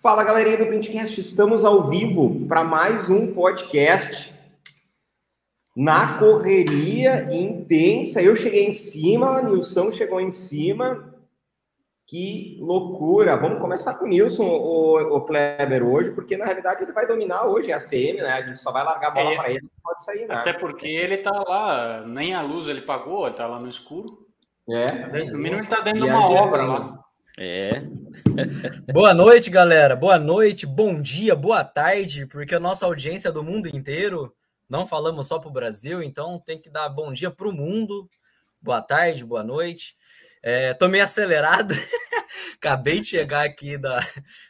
Fala galerinha do Printcast, estamos ao vivo para mais um podcast. Na correria intensa, eu cheguei em cima, Nilson chegou em cima. Que loucura! Vamos começar com o Nilson, o, o Kleber, hoje, porque na realidade ele vai dominar hoje a CM, né? A gente só vai largar a bola é, para ele, não pode sair, né? Até porque ele tá lá, nem a luz ele pagou, ele tá lá no escuro. É. No mínimo ele tá dentro de uma obra lá. É. boa noite, galera. Boa noite, bom dia, boa tarde, porque a nossa audiência é do mundo inteiro. Não falamos só para o Brasil, então tem que dar bom dia para o mundo. Boa tarde, boa noite. É, tô meio acelerado. Acabei de chegar aqui da,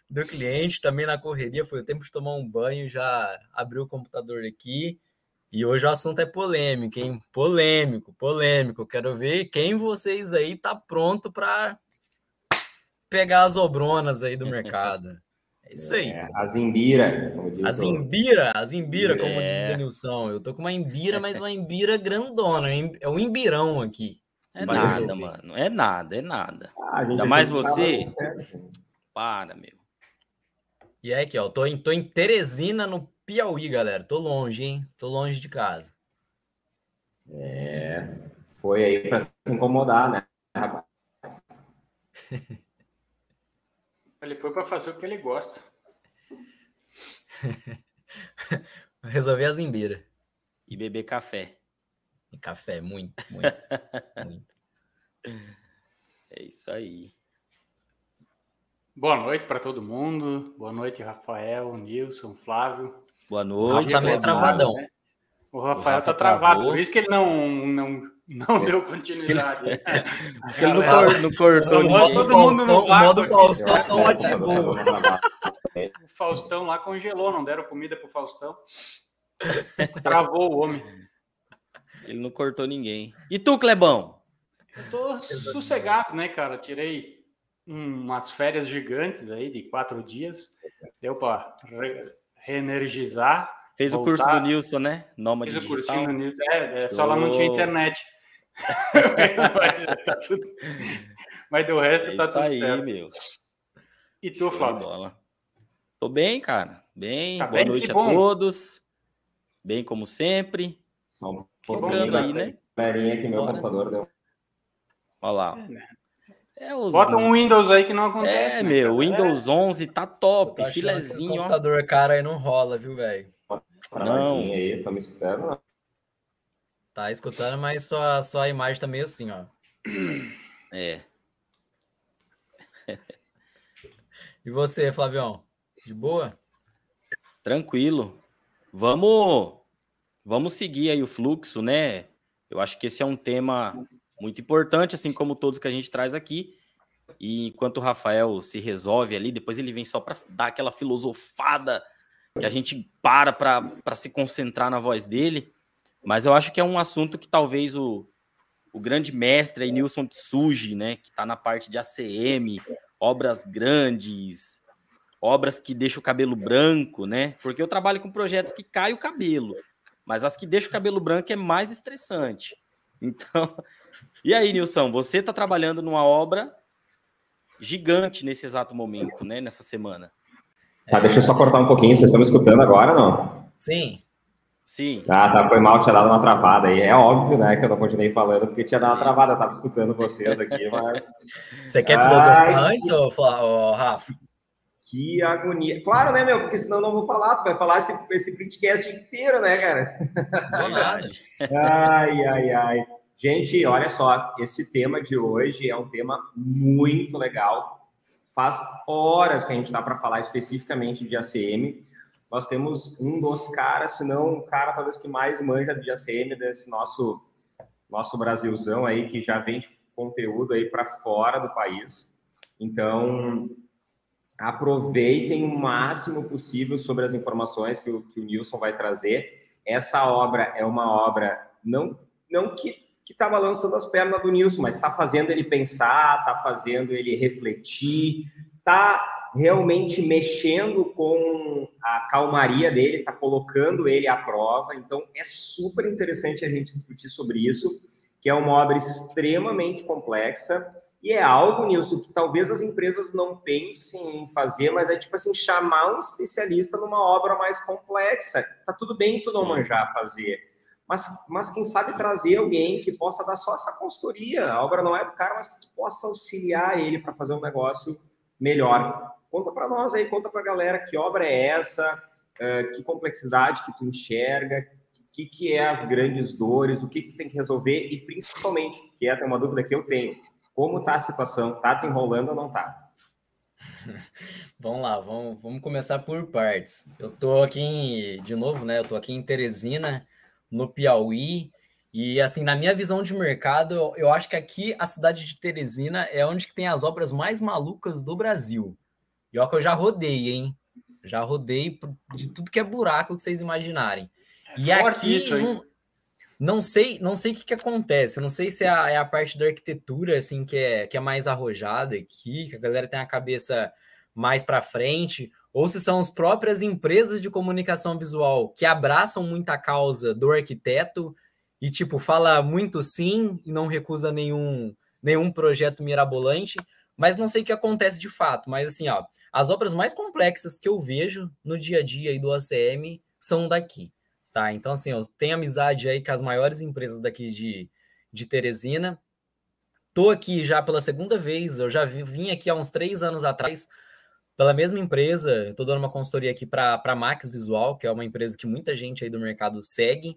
do cliente, também na correria. Foi o tempo de tomar um banho, já abri o computador aqui. E hoje o assunto é polêmico, hein? Polêmico, polêmico. Quero ver quem vocês aí tá pronto para pegar as obronas aí do mercado. É isso aí. É, a Zimbira. A Zimbira, a Zimbira, como é. diz Denilson. Eu tô com uma Imbira, mas uma Imbira grandona. É um Imbirão aqui. É nada, mano. É nada, é nada. Ah, Ainda mais você. Para, meu. E é aqui, ó. Tô em, tô em Teresina, no Piauí, galera. Tô longe, hein? Tô longe de casa. É. Foi aí pra se incomodar, né, rapaz? Ele foi para fazer o que ele gosta. Resolver as embeiras. E beber café. E café, muito, muito, muito. É isso aí. Boa noite para todo mundo. Boa noite, Rafael, Nilson, Flávio. Boa noite. Tá meio travadão. Né? O Rafael o tá travado, por isso que ele não, não, não deu continuidade. Diz que ele não, não cortou ninguém. Todo mundo no o modo Faustão não ativou. O Faustão lá congelou, não deram comida pro Faustão. Travou o homem. Ele não cortou ninguém. E tu, Clebão? Eu tô sossegado, né, cara? Tirei umas férias gigantes aí de quatro dias. Deu para re reenergizar Fez voltar. o curso do Nilson, né? Nômade Fez o cursinho do Nilson. É, é só lá não tinha internet. Mas, tá tudo... mas do resto é tá tudo aí, certo. meu. E tu, Flávio? Tô bem, cara. Bem. Tá Boa bem? noite a todos. Bem como sempre. Só um pouquinho aí, né? Perinha que meu Bora. computador deu. Olha lá. É, né? É os... Bota um Windows aí que não acontece. É, né, meu, o Windows é. 11 tá top, filezinho. O computador cara aí não rola, viu, velho? Não. Aí, tá me escutando? Tá escutando, mas só, só a imagem tá meio assim, ó. É. e você, Flavião? De boa? Tranquilo. Vamos vamos seguir aí o fluxo, né? Eu acho que esse é um tema muito importante, assim como todos que a gente traz aqui. E enquanto o Rafael se resolve ali, depois ele vem só para dar aquela filosofada que a gente para para se concentrar na voz dele, mas eu acho que é um assunto que talvez o, o grande mestre aí, Nilson Tsuji, né, que está na parte de ACM, obras grandes, obras que deixam o cabelo branco, né? Porque eu trabalho com projetos que cai o cabelo, mas as que deixam o cabelo branco é mais estressante. Então, e aí, Nilson, você está trabalhando numa obra gigante nesse exato momento, né? Nessa semana. Tá, deixa eu só cortar um pouquinho. Vocês estão me escutando agora não? Sim. Sim. Ah, tá. Foi mal, tinha dado uma travada aí. É óbvio, né, que eu não continuei falando, porque tinha dado uma travada. Eu tava escutando vocês aqui, mas. Você quer filosofar Ai, antes, ou, ou Rafa? Que agonia. Claro, né, meu? Porque senão eu não vou falar. Tu vai falar esse, esse printcast inteiro, né, cara? Ai, ai, ai. Gente, olha só. Esse tema de hoje é um tema muito legal Faz horas que a gente está para falar especificamente de ACM. Nós temos um dos caras, se não um cara talvez que mais manja de ACM desse nosso nosso Brasilzão aí que já vende conteúdo aí para fora do país. Então, aproveitem o máximo possível sobre as informações que o, que o Nilson vai trazer. Essa obra é uma obra não não que que está balançando as pernas do Nilson, mas está fazendo ele pensar, está fazendo ele refletir, está realmente mexendo com a calmaria dele, está colocando ele à prova. Então, é super interessante a gente discutir sobre isso, que é uma obra extremamente complexa E é algo, Nilson, que talvez as empresas não pensem em fazer, mas é tipo assim, chamar um especialista numa obra mais complexa. Tá tudo bem tu não manjar fazer, mas, mas quem sabe trazer alguém que possa dar só essa consultoria. A obra não é do cara, mas que tu possa auxiliar ele para fazer um negócio melhor. Conta para nós aí, conta para a galera que obra é essa, uh, que complexidade que tu enxerga, o que, que é as grandes dores, o que, que tu tem que resolver e principalmente, que é uma dúvida que eu tenho, como está a situação? Está desenrolando ou não está? vamos lá, vamos, vamos começar por partes. Eu estou aqui, em, de novo, né? Eu estou aqui em Teresina, no Piauí, e assim, na minha visão de mercado, eu, eu acho que aqui a cidade de Teresina é onde que tem as obras mais malucas do Brasil. E olha que eu já rodei, hein? Já rodei de tudo que é buraco que vocês imaginarem. E é aqui, isso, não, não sei, não sei o que, que acontece. Não sei se é a, é a, parte da arquitetura assim que é, que é mais arrojada aqui, que a galera tem a cabeça mais para frente, ou se são as próprias empresas de comunicação visual que abraçam muita causa do arquiteto e tipo fala muito sim e não recusa nenhum nenhum projeto mirabolante, mas não sei o que acontece de fato. Mas assim, ó, as obras mais complexas que eu vejo no dia a dia aí do ACM são daqui tá? Então, assim, eu tenho amizade aí com as maiores empresas daqui de, de Teresina. Tô aqui já pela segunda vez, eu já vim aqui há uns três anos atrás pela mesma empresa, estou dando uma consultoria aqui para a Max Visual, que é uma empresa que muita gente aí do mercado segue.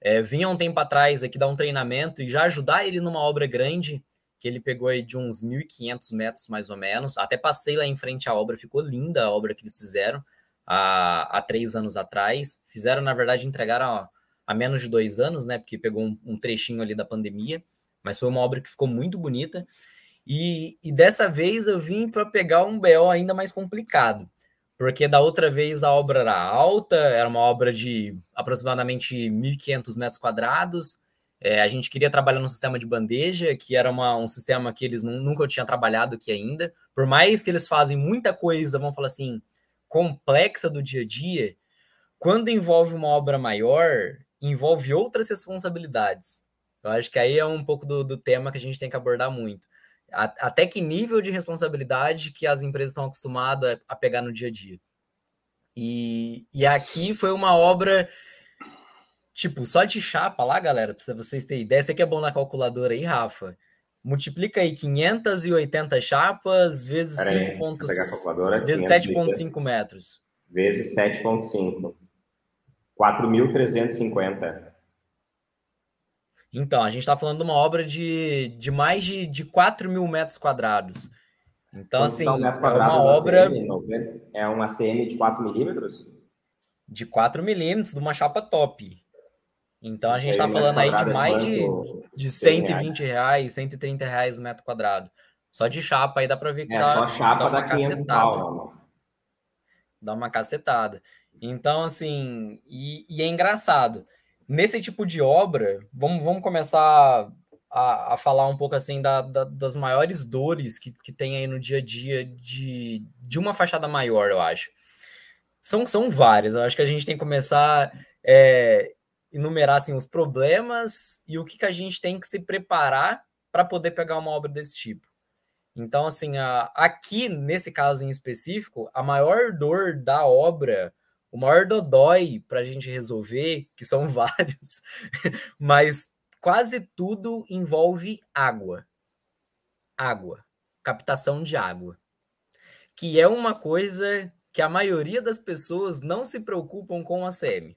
É, vim há um tempo atrás aqui dar um treinamento e já ajudar ele numa obra grande, que ele pegou aí de uns 1.500 metros mais ou menos. Até passei lá em frente à obra, ficou linda a obra que eles fizeram há, há três anos atrás. Fizeram, na verdade, entregaram há menos de dois anos, né? Porque pegou um, um, trechinho ali da pandemia, mas foi uma obra que ficou muito bonita. E, e dessa vez eu vim para pegar um BO ainda mais complicado, porque da outra vez a obra era alta, era uma obra de aproximadamente 1.500 metros quadrados. É, a gente queria trabalhar no sistema de bandeja, que era uma, um sistema que eles nunca tinham trabalhado aqui ainda. Por mais que eles fazem muita coisa, vamos falar assim, complexa do dia a dia, quando envolve uma obra maior, envolve outras responsabilidades. Eu acho que aí é um pouco do, do tema que a gente tem que abordar muito. A, até que nível de responsabilidade que as empresas estão acostumadas a pegar no dia a dia. E, e aqui foi uma obra, tipo, só de chapa lá, galera, para vocês terem ideia. Você que é bom na calculadora aí, Rafa. Multiplica aí 580 chapas vezes 5 vezes 7,5 metros. Vezes 7,5. 4.350. Então, a gente está falando de uma obra de, de mais de, de 4 mil metros quadrados. Então, assim, um é uma obra. ACM, é uma ACM de 4 milímetros? De 4 milímetros, de uma chapa top. Então, a gente está falando aí de mais de de 120 reais, 130 reais o metro quadrado. Só de chapa aí dá para ver que é, dá, só chapa dá uma cacetada. Pau, dá uma cacetada. Então, assim, e, e, é engraçado. Nesse tipo de obra, vamos, vamos começar a, a falar um pouco assim da, da, das maiores dores que, que tem aí no dia a dia de, de uma fachada maior, eu acho. São, são várias. Eu acho que a gente tem que começar é, enumerassem os problemas e o que, que a gente tem que se preparar para poder pegar uma obra desse tipo. Então, assim, a, aqui, nesse caso em específico, a maior dor da obra, o maior dodói para a gente resolver, que são vários, mas quase tudo envolve água. Água. Captação de água. Que é uma coisa que a maioria das pessoas não se preocupam com a CM.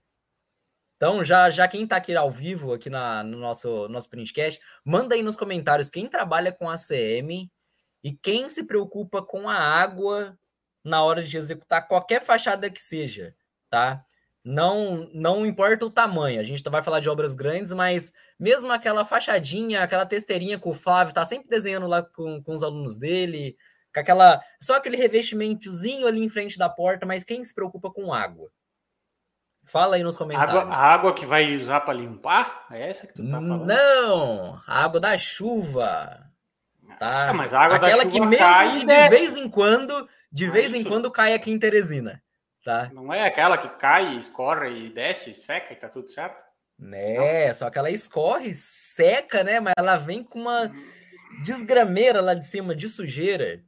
Então, já, já quem está aqui ao vivo, aqui na, no nosso, nosso printcast, manda aí nos comentários quem trabalha com ACM e quem se preocupa com a água na hora de executar qualquer fachada que seja, tá? Não, não importa o tamanho, a gente vai falar de obras grandes, mas mesmo aquela fachadinha, aquela testeirinha que o Flávio tá sempre desenhando lá com, com os alunos dele, com aquela. Só aquele revestimentozinho ali em frente da porta, mas quem se preocupa com água? Fala aí nos comentários. Água, a água que vai usar para limpar? É essa que tu tá falando? Não, a água da chuva. Tá? Ah, mas a água Aquela da chuva que mesmo de vez em quando, de vez Isso. em quando cai aqui em Teresina. Tá? Não é aquela que cai, escorre e desce, seca e tá tudo certo? Né, só que ela escorre, seca, né? Mas ela vem com uma. desgrameira lá de cima de sujeira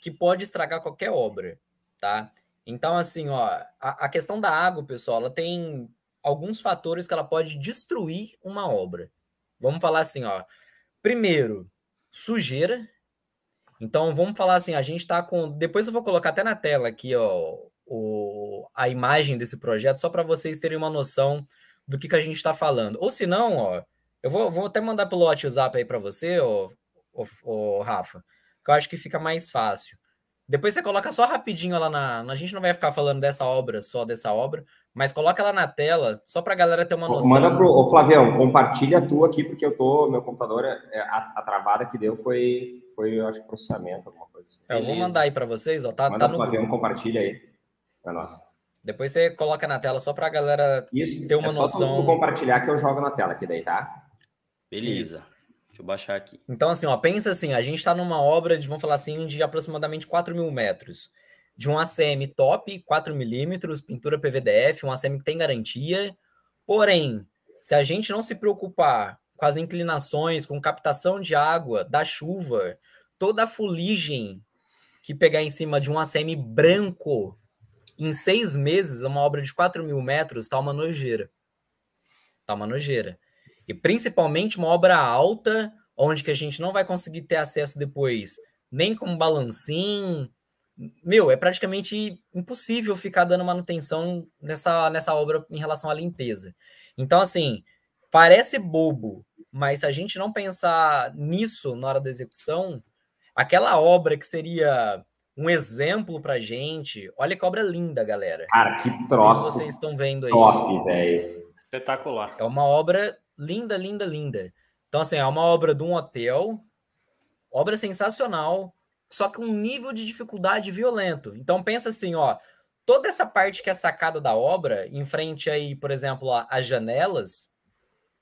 que pode estragar qualquer obra, tá? Então, assim, ó, a, a questão da água, pessoal, ela tem alguns fatores que ela pode destruir uma obra. Vamos falar assim, ó. Primeiro, sujeira. Então, vamos falar assim, a gente tá com. Depois eu vou colocar até na tela aqui, ó, o, a imagem desse projeto, só para vocês terem uma noção do que, que a gente está falando. Ou se não, ó, eu vou, vou até mandar pelo WhatsApp aí para você, ó, ó, Rafa, que eu acho que fica mais fácil. Depois você coloca só rapidinho lá na. A gente não vai ficar falando dessa obra, só dessa obra, mas coloca lá na tela, só para a galera ter uma noção. Manda pro. Ô, Flavião, compartilha a tua aqui, porque eu tô. Meu computador, é, é, a, a travada que deu foi, foi, eu acho, processamento, alguma coisa assim. Eu vou mandar aí para vocês, ó. Tá, Manda tá no Flavião, grupo. compartilha aí. É nossa. Depois você coloca na tela só para a galera Isso, ter uma é noção. Só compartilhar que eu jogo na tela aqui daí, tá? Beleza. Isso. Deixa eu baixar aqui. Então, assim, ó, pensa assim, a gente está numa obra de, vamos falar assim, de aproximadamente 4 mil metros. De um ACM top, 4 milímetros, pintura PVDF, um ACM que tem garantia. Porém, se a gente não se preocupar com as inclinações, com captação de água, da chuva, toda a fuligem que pegar em cima de um ACM branco, em seis meses, uma obra de 4 mil metros, tá uma nojeira. Tá uma nojeira. E principalmente uma obra alta, onde que a gente não vai conseguir ter acesso depois nem com balancim. Meu, é praticamente impossível ficar dando manutenção nessa, nessa obra em relação à limpeza. Então, assim, parece bobo, mas se a gente não pensar nisso na hora da execução, aquela obra que seria um exemplo pra gente, olha que obra linda, galera. Cara, que troço. Se vocês estão vendo aí. Top, velho. Espetacular. É uma obra linda, linda, linda. Então, assim, é uma obra de um hotel, obra sensacional, só que um nível de dificuldade violento. Então, pensa assim, ó, toda essa parte que é sacada da obra, em frente aí, por exemplo, as janelas,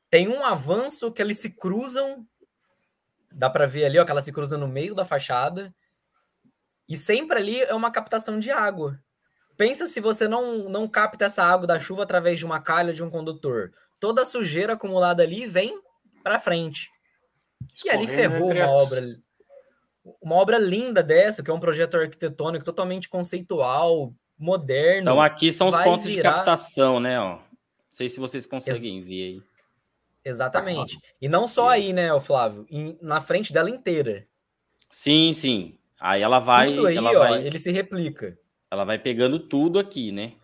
tem um avanço que eles se cruzam, dá para ver ali, ó, que ela se cruza no meio da fachada, e sempre ali é uma captação de água. Pensa se você não, não capta essa água da chuva através de uma calha de um condutor toda a sujeira acumulada ali vem para frente. E ali ferrou uma obra. Uma obra linda dessa, que é um projeto arquitetônico totalmente conceitual, moderno. Então aqui são os pontos virar... de captação, né? Ó. Não sei se vocês conseguem Ex... ver aí. Exatamente. E não só aí, né, Flávio? Em, na frente dela inteira. Sim, sim. Aí ela vai. Tudo aí, ela ó, vai... ele se replica. Ela vai pegando tudo aqui, né?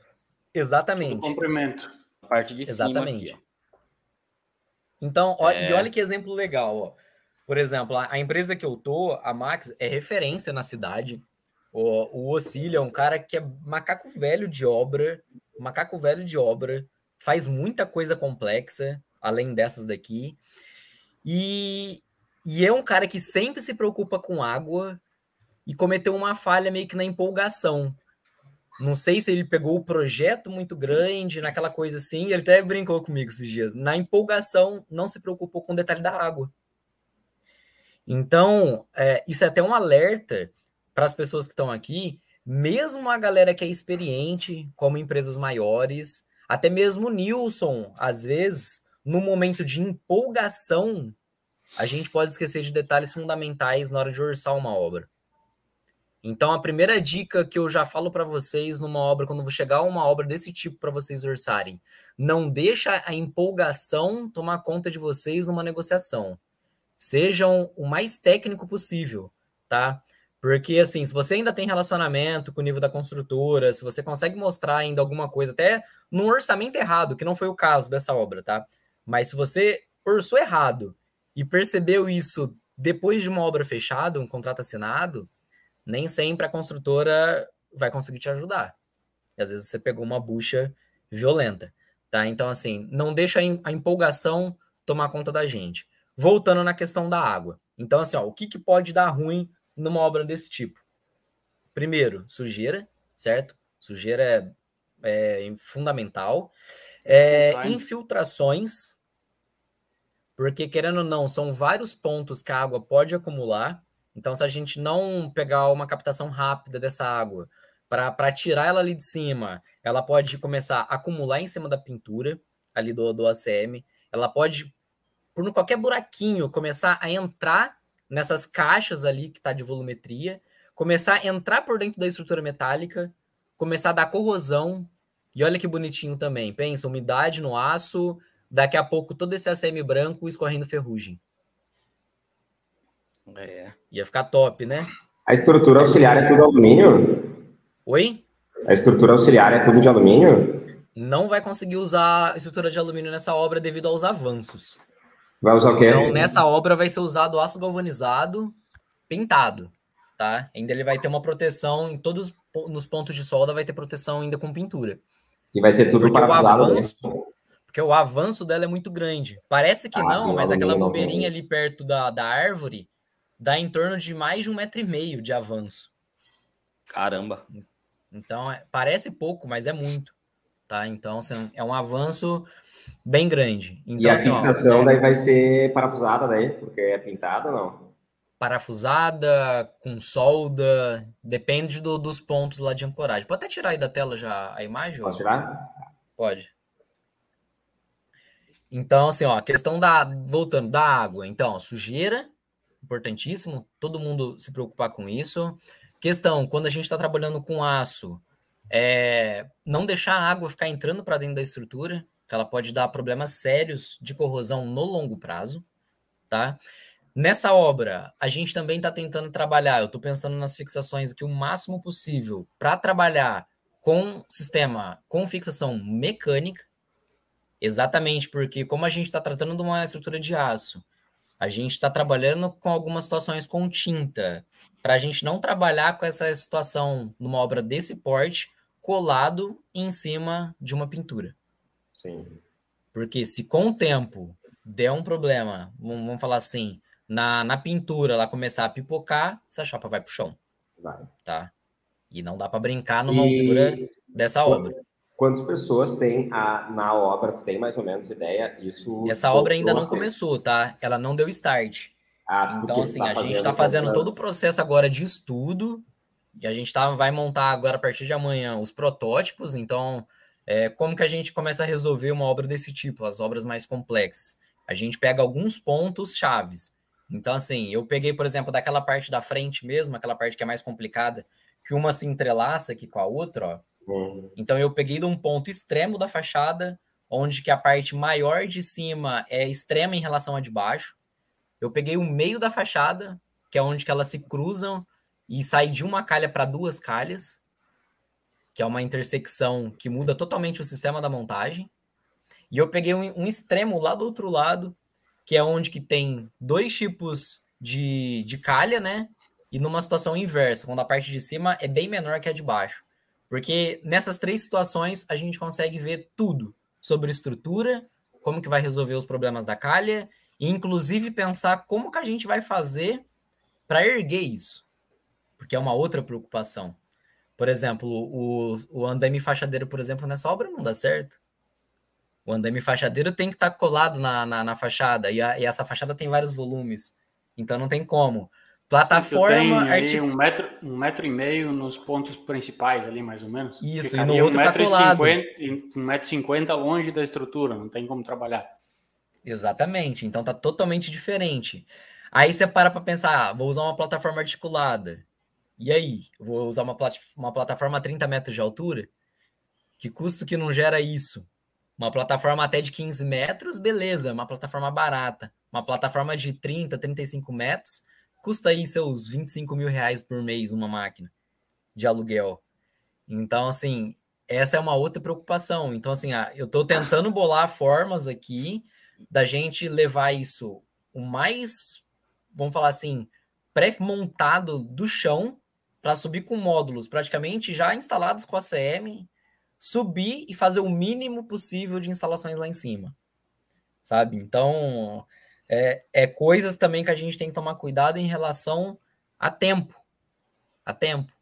Exatamente. Tudo comprimento. A parte de Exatamente. cima aqui, então, ó, é... e olha que exemplo legal, ó. Por exemplo, a, a, empresa que eu tô, a Max, é referência na cidade. O, o Ocílio é um cara que é macaco velho de obra, macaco velho de obra, faz muita coisa complexa, além dessas daqui. E, e é um cara que sempre se preocupa com água e cometeu uma falha meio que na empolgação. Não sei se ele pegou o projeto muito grande, naquela coisa assim. Ele até brincou comigo esses dias. Na empolgação, não se preocupou com o detalhe da água. Então, é, isso é até um alerta para as pessoas que estão aqui, mesmo a galera que é experiente, como empresas maiores, até mesmo o Nilson, às vezes, no momento de empolgação, a gente pode esquecer de detalhes fundamentais na hora de orçar uma obra. Então, a primeira dica que eu já falo para vocês numa obra, quando chegar uma obra desse tipo para vocês orçarem, não deixa a empolgação tomar conta de vocês numa negociação. Sejam o mais técnico possível, tá? Porque, assim, se você ainda tem relacionamento com o nível da construtora, se você consegue mostrar ainda alguma coisa, até no orçamento errado, que não foi o caso dessa obra, tá? Mas se você orçou errado e percebeu isso depois de uma obra fechada, um contrato assinado, nem sempre a construtora vai conseguir te ajudar. E às vezes você pegou uma bucha violenta, tá? Então, assim, não deixa a empolgação tomar conta da gente. Voltando na questão da água. Então, assim, ó, o que, que pode dar ruim numa obra desse tipo? Primeiro, sujeira, certo? Sujeira é, é fundamental. É, infiltrações, porque querendo ou não, são vários pontos que a água pode acumular então, se a gente não pegar uma captação rápida dessa água para tirar ela ali de cima, ela pode começar a acumular em cima da pintura ali do, do ACM, ela pode, por qualquer buraquinho, começar a entrar nessas caixas ali que está de volumetria, começar a entrar por dentro da estrutura metálica, começar a dar corrosão. E olha que bonitinho também. Pensa, umidade no aço, daqui a pouco todo esse ACM branco escorrendo ferrugem. É, ia ficar top, né? A estrutura auxiliar é tudo alumínio? Oi? A estrutura auxiliar é tudo de alumínio? Não vai conseguir usar estrutura de alumínio nessa obra devido aos avanços. Vai usar o quê? Então, nessa obra vai ser usado aço galvanizado pintado, tá? Ainda ele vai ter uma proteção em todos nos pontos de solda, vai ter proteção ainda com pintura. E vai ser tudo para avanço, porque o avanço dela é muito grande. Parece que ah, não, mas aquela bobeirinha ali perto da, da árvore dá em torno de mais de um metro e meio de avanço. Caramba. Então, é, parece pouco, mas é muito. Tá? Então, assim, é um avanço bem grande. Então, e a assim, fixação ó, daí vai ser parafusada daí, porque é pintada ou não? Parafusada, com solda, depende do, dos pontos lá de ancoragem. Pode até tirar aí da tela já a imagem? Posso tirar? Pode. Então, assim, ó, a questão da. Voltando, da água. Então, sujeira, importantíssimo, todo mundo se preocupar com isso. Questão, quando a gente está trabalhando com aço, é, não deixar a água ficar entrando para dentro da estrutura, que ela pode dar problemas sérios de corrosão no longo prazo, tá? Nessa obra, a gente também está tentando trabalhar, eu estou pensando nas fixações aqui o máximo possível para trabalhar com sistema com fixação mecânica, exatamente porque como a gente está tratando de uma estrutura de aço, a gente está trabalhando com algumas situações com tinta, para a gente não trabalhar com essa situação numa obra desse porte colado em cima de uma pintura. Sim. Porque se com o tempo der um problema, vamos falar assim, na, na pintura ela começar a pipocar, essa chapa vai para o chão. Vai. Tá? E não dá para brincar numa e... altura dessa obra. Quantas pessoas tem a, na obra? Tu tem mais ou menos ideia? Isso. Essa obra ainda não começou, tá? Ela não deu start. Ah, então, assim, tá a gente está fazendo todo o processo agora de estudo. E a gente tá, vai montar agora, a partir de amanhã, os protótipos. Então, é, como que a gente começa a resolver uma obra desse tipo, as obras mais complexas? A gente pega alguns pontos chaves. Então, assim, eu peguei, por exemplo, daquela parte da frente mesmo, aquela parte que é mais complicada, que uma se entrelaça aqui com a outra, ó. Então, eu peguei de um ponto extremo da fachada, onde que a parte maior de cima é extrema em relação à de baixo. Eu peguei o meio da fachada, que é onde que elas se cruzam e sai de uma calha para duas calhas, que é uma intersecção que muda totalmente o sistema da montagem. E eu peguei um, um extremo lá do outro lado, que é onde que tem dois tipos de, de calha, né? E numa situação inversa, quando a parte de cima é bem menor que a de baixo. Porque nessas três situações a gente consegue ver tudo sobre estrutura, como que vai resolver os problemas da calha e inclusive pensar como que a gente vai fazer para erguer isso, porque é uma outra preocupação. Por exemplo, o, o andame fachadeiro, por exemplo, nessa obra não dá certo. O andame fachadeiro tem que estar tá colado na, na, na fachada, e, a, e, essa fachada tem vários volumes, então não tem como. Plataforma. Tem um, metro, um metro e meio nos pontos principais ali, mais ou menos. Isso, Ficaria e no outro um tá metro tá colado. um metro e cinquenta longe da estrutura, não tem como trabalhar. Exatamente. Então tá totalmente diferente. Aí você para para pensar, ah, vou usar uma plataforma articulada. E aí? Vou usar uma, plat uma plataforma a 30 metros de altura? Que custo que não gera isso? Uma plataforma até de 15 metros, beleza, uma plataforma barata. Uma plataforma de 30, 35 metros, custa aí seus 25 mil reais por mês uma máquina de aluguel. Então, assim, essa é uma outra preocupação. Então, assim, ah, eu estou tentando bolar formas aqui da gente levar isso o mais, vamos falar assim, pré-montado do chão para subir com módulos praticamente já instalados com a CM, subir e fazer o mínimo possível de instalações lá em cima. Sabe? Então, é, é coisas também que a gente tem que tomar cuidado em relação a tempo. A tempo.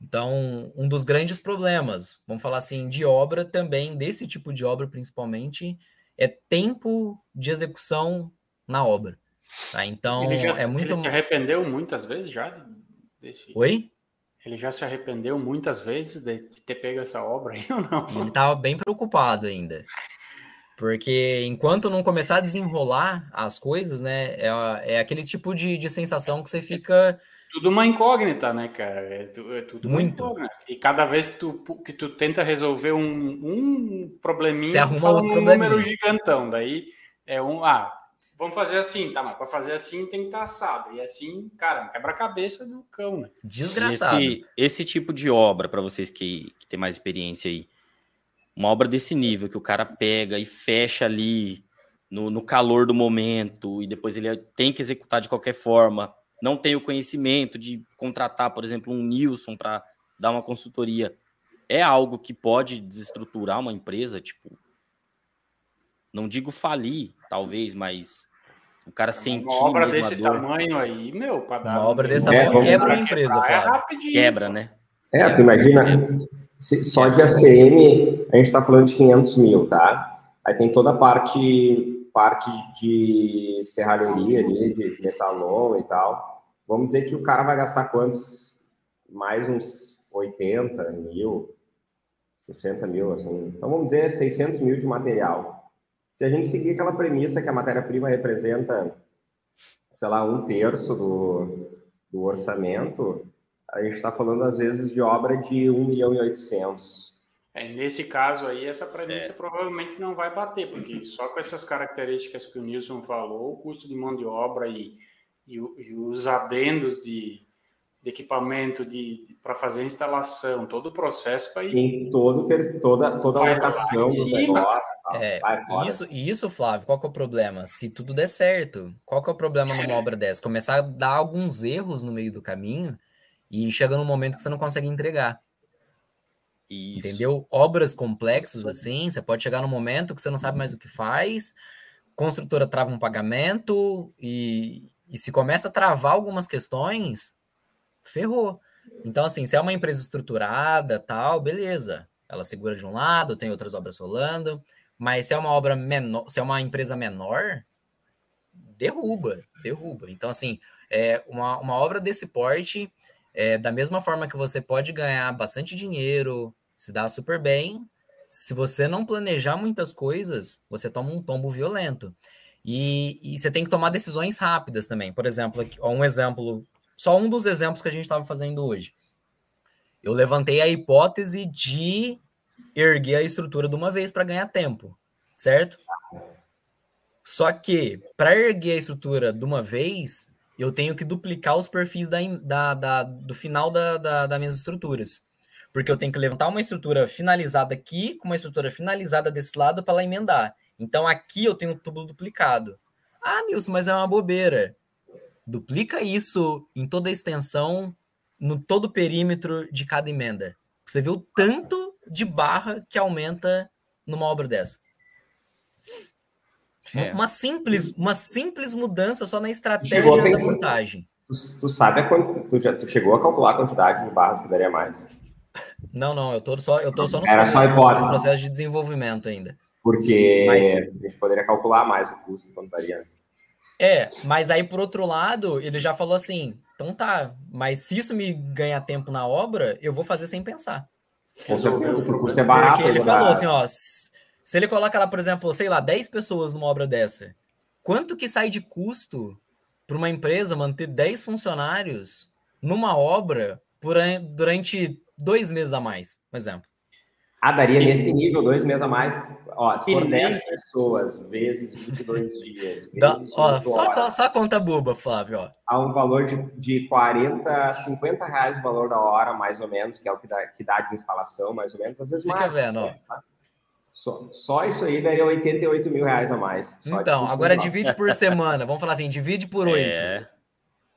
Então, um dos grandes problemas, vamos falar assim, de obra também, desse tipo de obra principalmente, é tempo de execução na obra. Tá? Então, ele já, é muito. Ele se arrependeu muitas vezes já desse. Oi? Ele já se arrependeu muitas vezes de ter pego essa obra aí ou não? Ele estava bem preocupado ainda. Porque enquanto não começar a desenrolar as coisas, né, é, é aquele tipo de, de sensação que você fica. Tudo uma incógnita, né, cara? É, é tudo Muito. uma incógnita. E cada vez que tu, que tu tenta resolver um, um probleminha, você arruma outro um número gigantão. Daí é um. Ah, vamos fazer assim, tá? Mas para fazer assim tem que estar assado. E assim, cara, quebra-cabeça do cão, né? Desgraçado. Esse, esse tipo de obra, para vocês que, que têm mais experiência aí uma obra desse nível, que o cara pega e fecha ali no, no calor do momento, e depois ele tem que executar de qualquer forma, não tem o conhecimento de contratar, por exemplo, um Nilson para dar uma consultoria, é algo que pode desestruturar uma empresa, tipo, não digo falir, talvez, mas o cara sentir uma obra desse dor. tamanho aí, meu, para dar uma obra desse tamanho quebra a empresa, é quebra, né? É, tu imagina, só de ACM, a gente está falando de 500 mil, tá? Aí tem toda a parte, parte de serralheria ali, de metalon e tal. Vamos dizer que o cara vai gastar quantos? Mais uns 80 mil, 60 mil, assim. Então vamos dizer 600 mil de material. Se a gente seguir aquela premissa que a matéria-prima representa, sei lá, um terço do, do orçamento, a gente está falando, às vezes, de obra de 1 milhão e 800. É, nesse caso aí, essa premissa é. provavelmente não vai bater, porque só com essas características que o Nilson falou, o custo de mão de obra e, e, e os adendos de, de equipamento de, para fazer a instalação, todo o processo vai. Em todo ter, toda, toda a locação do negócio. É, isso, isso, Flávio, qual que é o problema? Se tudo der certo, qual que é o problema numa obra dessa? Começar a dar alguns erros no meio do caminho e chega num momento que você não consegue entregar. Isso. Entendeu? Obras complexas assim, você pode chegar num momento que você não sabe mais o que faz, construtora trava um pagamento e, e se começa a travar algumas questões, ferrou. Então, assim, se é uma empresa estruturada, tal, beleza. Ela segura de um lado, tem outras obras rolando, mas se é uma obra menor, se é uma empresa menor, derruba, derruba. Então, assim, é uma, uma obra desse porte, é, da mesma forma que você pode ganhar bastante dinheiro, se dar super bem, se você não planejar muitas coisas, você toma um tombo violento. E, e você tem que tomar decisões rápidas também. Por exemplo, aqui, ó, um exemplo, só um dos exemplos que a gente estava fazendo hoje. Eu levantei a hipótese de erguer a estrutura de uma vez para ganhar tempo, certo? Só que para erguer a estrutura de uma vez, eu tenho que duplicar os perfis da, da, da do final da, da, das minhas estruturas. Porque eu tenho que levantar uma estrutura finalizada aqui, com uma estrutura finalizada desse lado para ela emendar. Então aqui eu tenho um tubo duplicado. Ah, Nilson, mas é uma bobeira. Duplica isso em toda a extensão, no todo o perímetro de cada emenda. Você vê o tanto de barra que aumenta numa obra dessa. É. Uma simples, uma simples mudança só na estratégia da montagem. Tu, tu sabe a, tu, já, tu chegou a calcular a quantidade de barras que daria mais? Não, não, eu tô só, eu tô só nos Era só hipótese. processo de desenvolvimento ainda. Porque mas, a gente poderia calcular mais o custo quando daria. É, mas aí por outro lado, ele já falou assim: então tá, mas se isso me ganhar tempo na obra, eu vou fazer sem pensar. Com certeza, que o custo é barato. Porque ele falou assim: ó, se ele coloca lá, por exemplo, sei lá, 10 pessoas numa obra dessa, quanto que sai de custo para uma empresa manter 10 funcionários numa obra por, durante dois meses a mais, por exemplo? Ah, daria nesse nível, dois meses a mais. Ó, se for 10 pessoas vezes 22 dias. Dá, ó, só, só, só conta boba, Flávio. Ó. Há um valor de, de 40, 50 reais o valor da hora, mais ou menos, que é o que dá, que dá de instalação, mais ou menos. Às vezes Fica mais. vendo, ó. Tá? Só, só isso aí daria 88 mil reais a mais. Então, agora divide por semana. Vamos falar assim, divide por oito. É.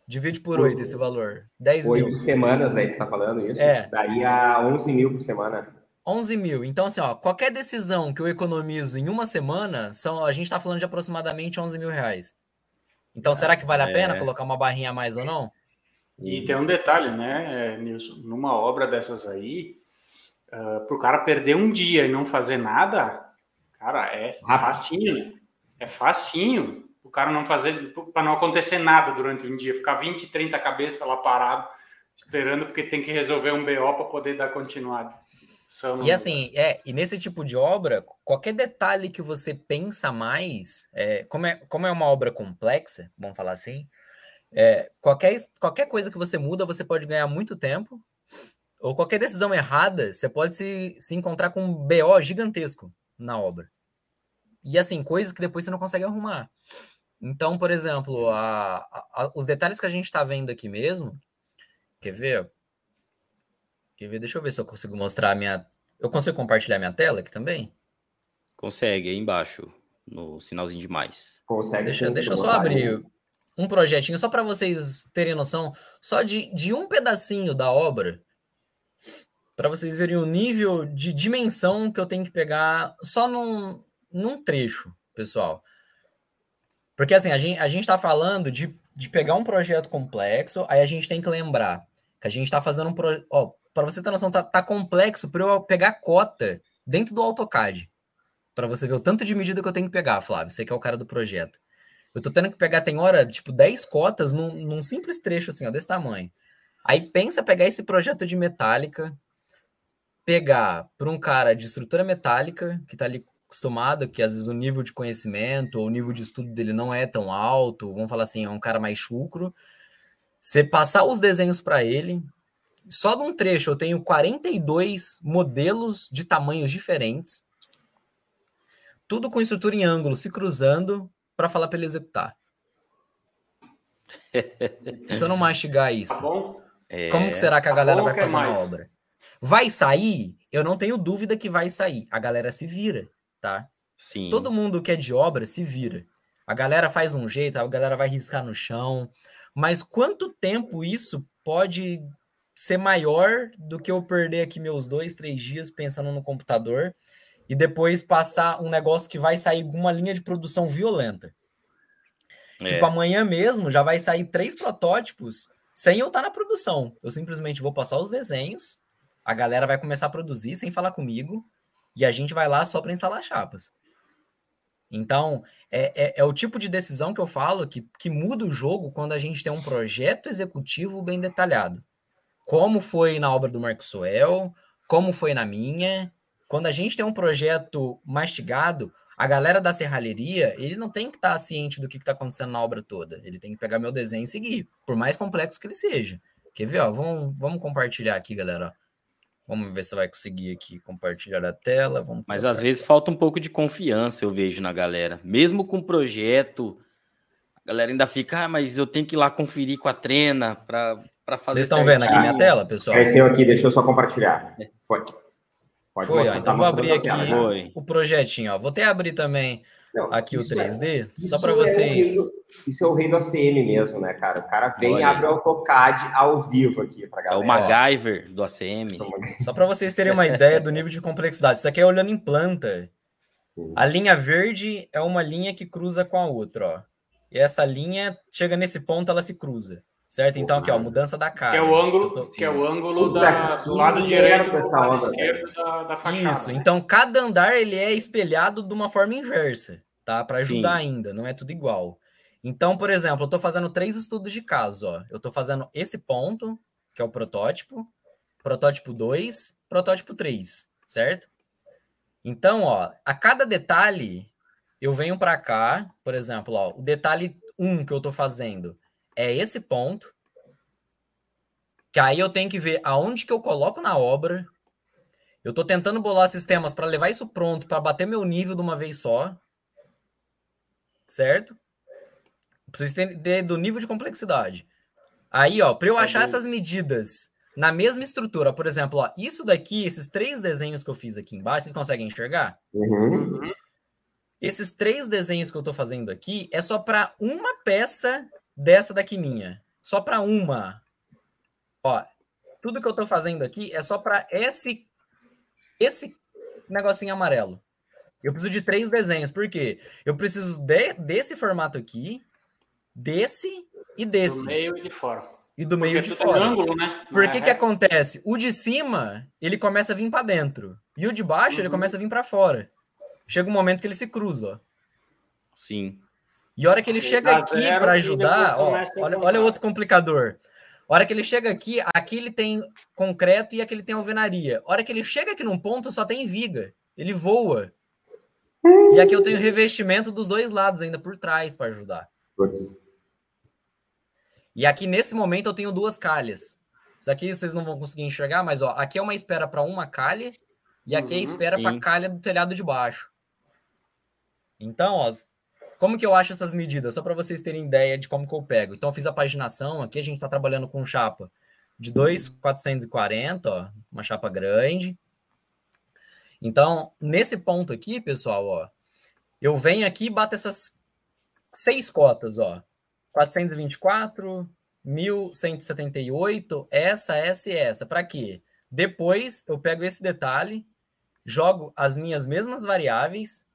Divide por oito esse valor. 10 mil. Oito semanas, né? Você está falando isso? É. Daria 11 mil por semana. 11 mil. Então, assim, ó, qualquer decisão que eu economizo em uma semana, são, a gente está falando de aproximadamente 11 mil reais. Então, será que vale a pena é. colocar uma barrinha a mais ou não? E tem um detalhe, né, Nilson? Numa obra dessas aí, uh, para o cara perder um dia e não fazer nada, cara, é facinho, né? É facinho cara não fazer, para não acontecer nada durante um dia, ficar 20, 30 cabeças lá parado, esperando porque tem que resolver um BO para poder dar continuidade. E assim, é, e nesse tipo de obra, qualquer detalhe que você pensa mais, é, como, é, como é uma obra complexa, vamos falar assim, é, qualquer, qualquer coisa que você muda, você pode ganhar muito tempo, ou qualquer decisão errada, você pode se, se encontrar com um BO gigantesco na obra. E assim, coisas que depois você não consegue arrumar. Então, por exemplo, a, a, os detalhes que a gente está vendo aqui mesmo, quer ver? Quer ver? Deixa eu ver se eu consigo mostrar a minha. Eu consigo compartilhar minha tela aqui também? Consegue, aí embaixo, no sinalzinho de mais. Consegue. Deixa, deixa eu só abrir um projetinho, só para vocês terem noção, só de, de um pedacinho da obra, para vocês verem o nível de dimensão que eu tenho que pegar só num, num trecho, pessoal. Porque assim, a gente, a gente tá falando de, de pegar um projeto complexo, aí a gente tem que lembrar que a gente está fazendo um projeto. Para você ter noção, tá, tá complexo para eu pegar cota dentro do AutoCAD. Para você ver o tanto de medida que eu tenho que pegar, Flávio. Você que é o cara do projeto. Eu tô tendo que pegar, tem hora, tipo, 10 cotas num, num simples trecho, assim, ó, desse tamanho. Aí pensa pegar esse projeto de metálica, pegar para um cara de estrutura metálica, que tá ali acostumado, que às vezes o nível de conhecimento ou o nível de estudo dele não é tão alto, vamos falar assim, é um cara mais chucro. Você passar os desenhos para ele, só de um trecho eu tenho 42 modelos de tamanhos diferentes, tudo com estrutura em ângulo, se cruzando para falar para ele executar. se eu não mastigar isso, tá é... como que será que a tá galera vai fazer na obra? Vai sair? Eu não tenho dúvida que vai sair. A galera se vira, tá? Sim. Todo mundo que é de obra se vira. A galera faz um jeito, a galera vai riscar no chão. Mas quanto tempo isso pode ser maior do que eu perder aqui meus dois, três dias pensando no computador e depois passar um negócio que vai sair uma linha de produção violenta. É. Tipo, amanhã mesmo já vai sair três protótipos sem eu estar na produção. Eu simplesmente vou passar os desenhos, a galera vai começar a produzir sem falar comigo e a gente vai lá só para instalar chapas. Então, é, é, é, o tipo de decisão que eu falo que, que muda o jogo quando a gente tem um projeto executivo bem detalhado como foi na obra do Marcosuel, como foi na minha. Quando a gente tem um projeto mastigado, a galera da serralheria, ele não tem que estar ciente do que está acontecendo na obra toda. Ele tem que pegar meu desenho e seguir, por mais complexo que ele seja. Quer ver? Ó, vamos, vamos compartilhar aqui, galera. Vamos ver se vai conseguir aqui compartilhar a tela. Vamos Mas às vezes falta um pouco de confiança, eu vejo na galera. Mesmo com projeto, a galera ainda fica, ah, mas eu tenho que ir lá conferir com a trena para fazer. Vocês estão vendo aqui minha tela, pessoal? Cresceu aqui, deixa eu só compartilhar. Foi. Pode Foi, ó, então vou abrir aqui Foi. o projetinho. Ó. Vou até abrir também Não, aqui o 3D, é, só para vocês. É isso é o rei do ACM mesmo, né, cara? O cara vem e abre o AutoCAD ao vivo aqui para galera. É o MacGyver do ACM. Só para vocês terem uma ideia do nível de complexidade. Isso aqui é olhando em planta. A linha verde é uma linha que cruza com a outra, ó. E essa linha chega nesse ponto, ela se cruza. Certo? Então, aqui, ó, mudança da cara. Que é o ângulo, tô... que é o ângulo da, do lado direito do lado esquerdo da, da fachada. Isso. Né? Então, cada andar ele é espelhado de uma forma inversa, tá? Para ajudar Sim. ainda, não é tudo igual. Então, por exemplo, eu estou fazendo três estudos de caso, ó. Eu estou fazendo esse ponto, que é o protótipo, protótipo 2, protótipo 3, certo? Então, ó, a cada detalhe eu venho para cá, por exemplo, ó, o detalhe 1 que eu estou fazendo é esse ponto, que aí eu tenho que ver aonde que eu coloco na obra. Eu estou tentando bolar sistemas para levar isso pronto, para bater meu nível de uma vez só. Certo? Preciso entender do nível de complexidade. Aí, ó, para eu achar essas medidas na mesma estrutura, por exemplo, ó, isso daqui, esses três desenhos que eu fiz aqui embaixo, vocês conseguem enxergar? Uhum. uhum. Esses três desenhos que eu estou fazendo aqui é só para uma peça dessa daqui minha. Só para uma. Ó, tudo que eu estou fazendo aqui é só para esse esse negocinho amarelo. Eu preciso de três desenhos, por quê? Eu preciso de, desse formato aqui, desse e desse. Do meio e de fora. E do meio de fora. Ângulo, né? Por que é que acontece? O de cima, ele começa a vir para dentro. E o de baixo, uhum. ele começa a vir para fora chega um momento que ele se cruza. Sim. E a hora que ele chega aqui para ajudar, ó, olha, olha outro complicador. hora que ele chega aqui, aqui ele tem concreto e aqui ele tem alvenaria. A hora que ele chega aqui num ponto, só tem viga. Ele voa. E aqui eu tenho revestimento dos dois lados ainda por trás para ajudar. E aqui nesse momento eu tenho duas calhas. Isso aqui vocês não vão conseguir enxergar, mas ó, aqui é uma espera para uma calha e aqui é a uhum, espera para a calha do telhado de baixo. Então, ó, como que eu acho essas medidas? Só para vocês terem ideia de como que eu pego. Então, eu fiz a paginação. Aqui a gente está trabalhando com chapa de 2,440, ó, uma chapa grande. Então, nesse ponto aqui, pessoal, ó, eu venho aqui e bato essas seis cotas, ó. 424, 1178, essa, essa e essa. Para quê? Depois eu pego esse detalhe, jogo as minhas mesmas variáveis,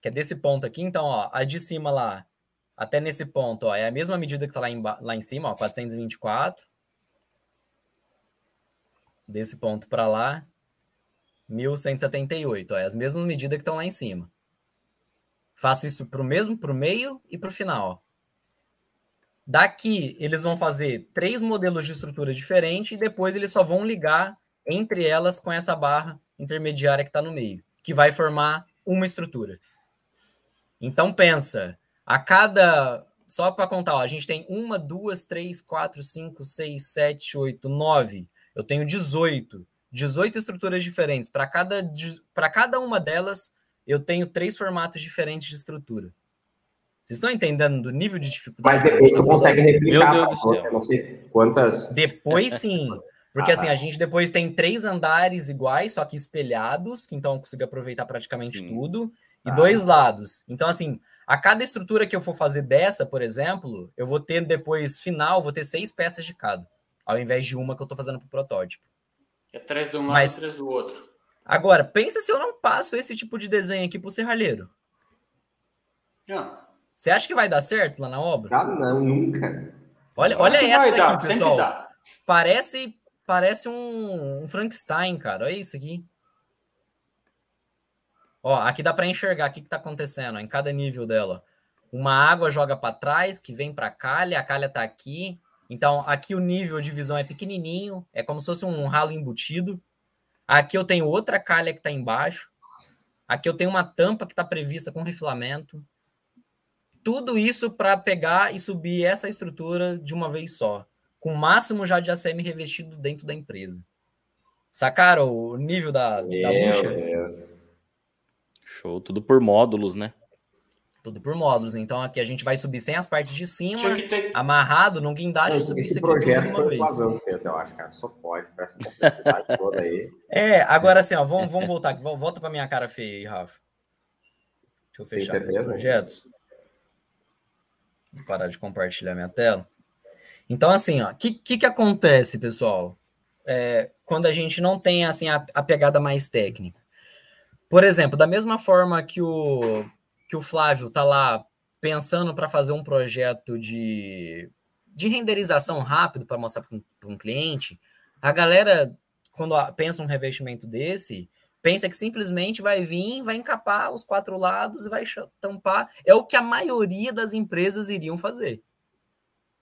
que é desse ponto aqui. Então, ó, a de cima lá, até nesse ponto, ó, é a mesma medida que está lá, em, lá em cima, ó, 424. Desse ponto para lá, 1178. Ó, é as mesmas medidas que estão lá em cima. Faço isso para o mesmo, para o meio e para o final. Daqui, eles vão fazer três modelos de estrutura diferentes e depois eles só vão ligar entre elas com essa barra intermediária que está no meio, que vai formar uma estrutura. Então, pensa, a cada. Só para contar, ó, a gente tem uma, duas, três, quatro, cinco, seis, sete, oito, nove. Eu tenho 18. 18 estruturas diferentes. Para cada, cada uma delas, eu tenho três formatos diferentes de estrutura. Vocês estão entendendo do nível de dificuldade? Mas depois tu consegue replicar. Meu Deus do céu. Não sei quantas. Depois sim. Porque ah, assim, a gente depois tem três andares iguais, só que espelhados, que então eu consigo aproveitar praticamente sim. tudo, e ah. dois lados. Então, assim, a cada estrutura que eu for fazer dessa, por exemplo, eu vou ter depois, final, vou ter seis peças de cada, ao invés de uma que eu estou fazendo para o protótipo. É três de um lado e três do outro. Agora, pensa se eu não passo esse tipo de desenho aqui para o serralheiro. Não. Você acha que vai dar certo lá na obra? Ah, não, nunca. Olha, olha essa daqui, dar, pessoal. Parece, parece um, um, Frankenstein, cara. Olha isso aqui. Ó, aqui dá para enxergar o que, está acontecendo ó, em cada nível dela. Uma água joga para trás, que vem para a calha, a calha está aqui. Então, aqui o nível de visão é pequenininho, é como se fosse um ralo embutido. Aqui eu tenho outra calha que está embaixo. Aqui eu tenho uma tampa que está prevista com refilamento. Tudo isso para pegar e subir essa estrutura de uma vez só, com o máximo já de ACM revestido dentro da empresa. Sacaram o nível da, Meu da bucha? Deus. Show, tudo por módulos, né? Tudo por módulos. Então aqui a gente vai subir sem as partes de cima, ter... amarrado num guindaste. Esse, esse projeto foi vez. Eu acho, cara. Só pode, para essa complexidade toda aí. É, agora assim, ó, vamos, vamos voltar aqui. Volta para minha cara feia aí, Rafa. Deixa eu fechar os projetos. Vou parar de compartilhar minha tela. Então, assim, o que, que, que, acontece, pessoal? É, quando a gente não tem assim a, a, pegada mais técnica. Por exemplo, da mesma forma que o, que o Flávio está lá pensando para fazer um projeto de, de renderização rápido para mostrar para um, um cliente, a galera, quando pensa um revestimento desse, pensa que simplesmente vai vir, vai encapar os quatro lados e vai tampar. É o que a maioria das empresas iriam fazer.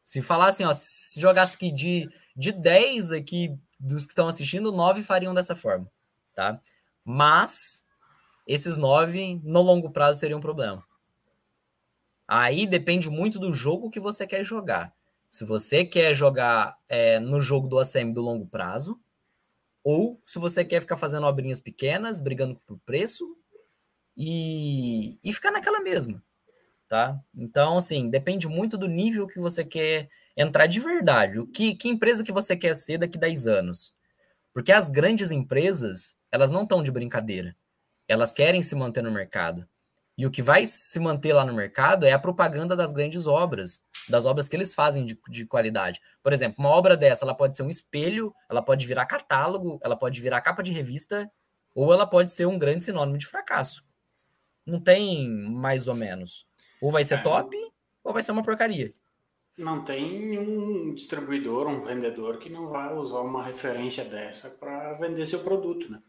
Se falar assim, ó, se jogasse aqui de, de 10 aqui dos que estão assistindo, nove fariam dessa forma, tá? Mas esses nove, no longo prazo, teriam problema. Aí depende muito do jogo que você quer jogar. Se você quer jogar é, no jogo do ACM do longo prazo, ou se você quer ficar fazendo obrinhas pequenas, brigando por preço e, e ficar naquela mesma, tá? Então, assim, depende muito do nível que você quer entrar de verdade. O que, que empresa que você quer ser daqui 10 anos? Porque as grandes empresas, elas não estão de brincadeira. Elas querem se manter no mercado. E o que vai se manter lá no mercado é a propaganda das grandes obras, das obras que eles fazem de, de, qualidade. Por exemplo, uma obra dessa, ela pode ser um espelho, ela pode virar catálogo, ela pode virar capa de revista, ou ela pode ser um grande sinônimo de fracasso. Não tem mais ou menos. Ou vai ser é. top, ou vai ser uma porcaria. Não tem um distribuidor, um vendedor que não vai usar uma referência dessa para vender seu produto, né?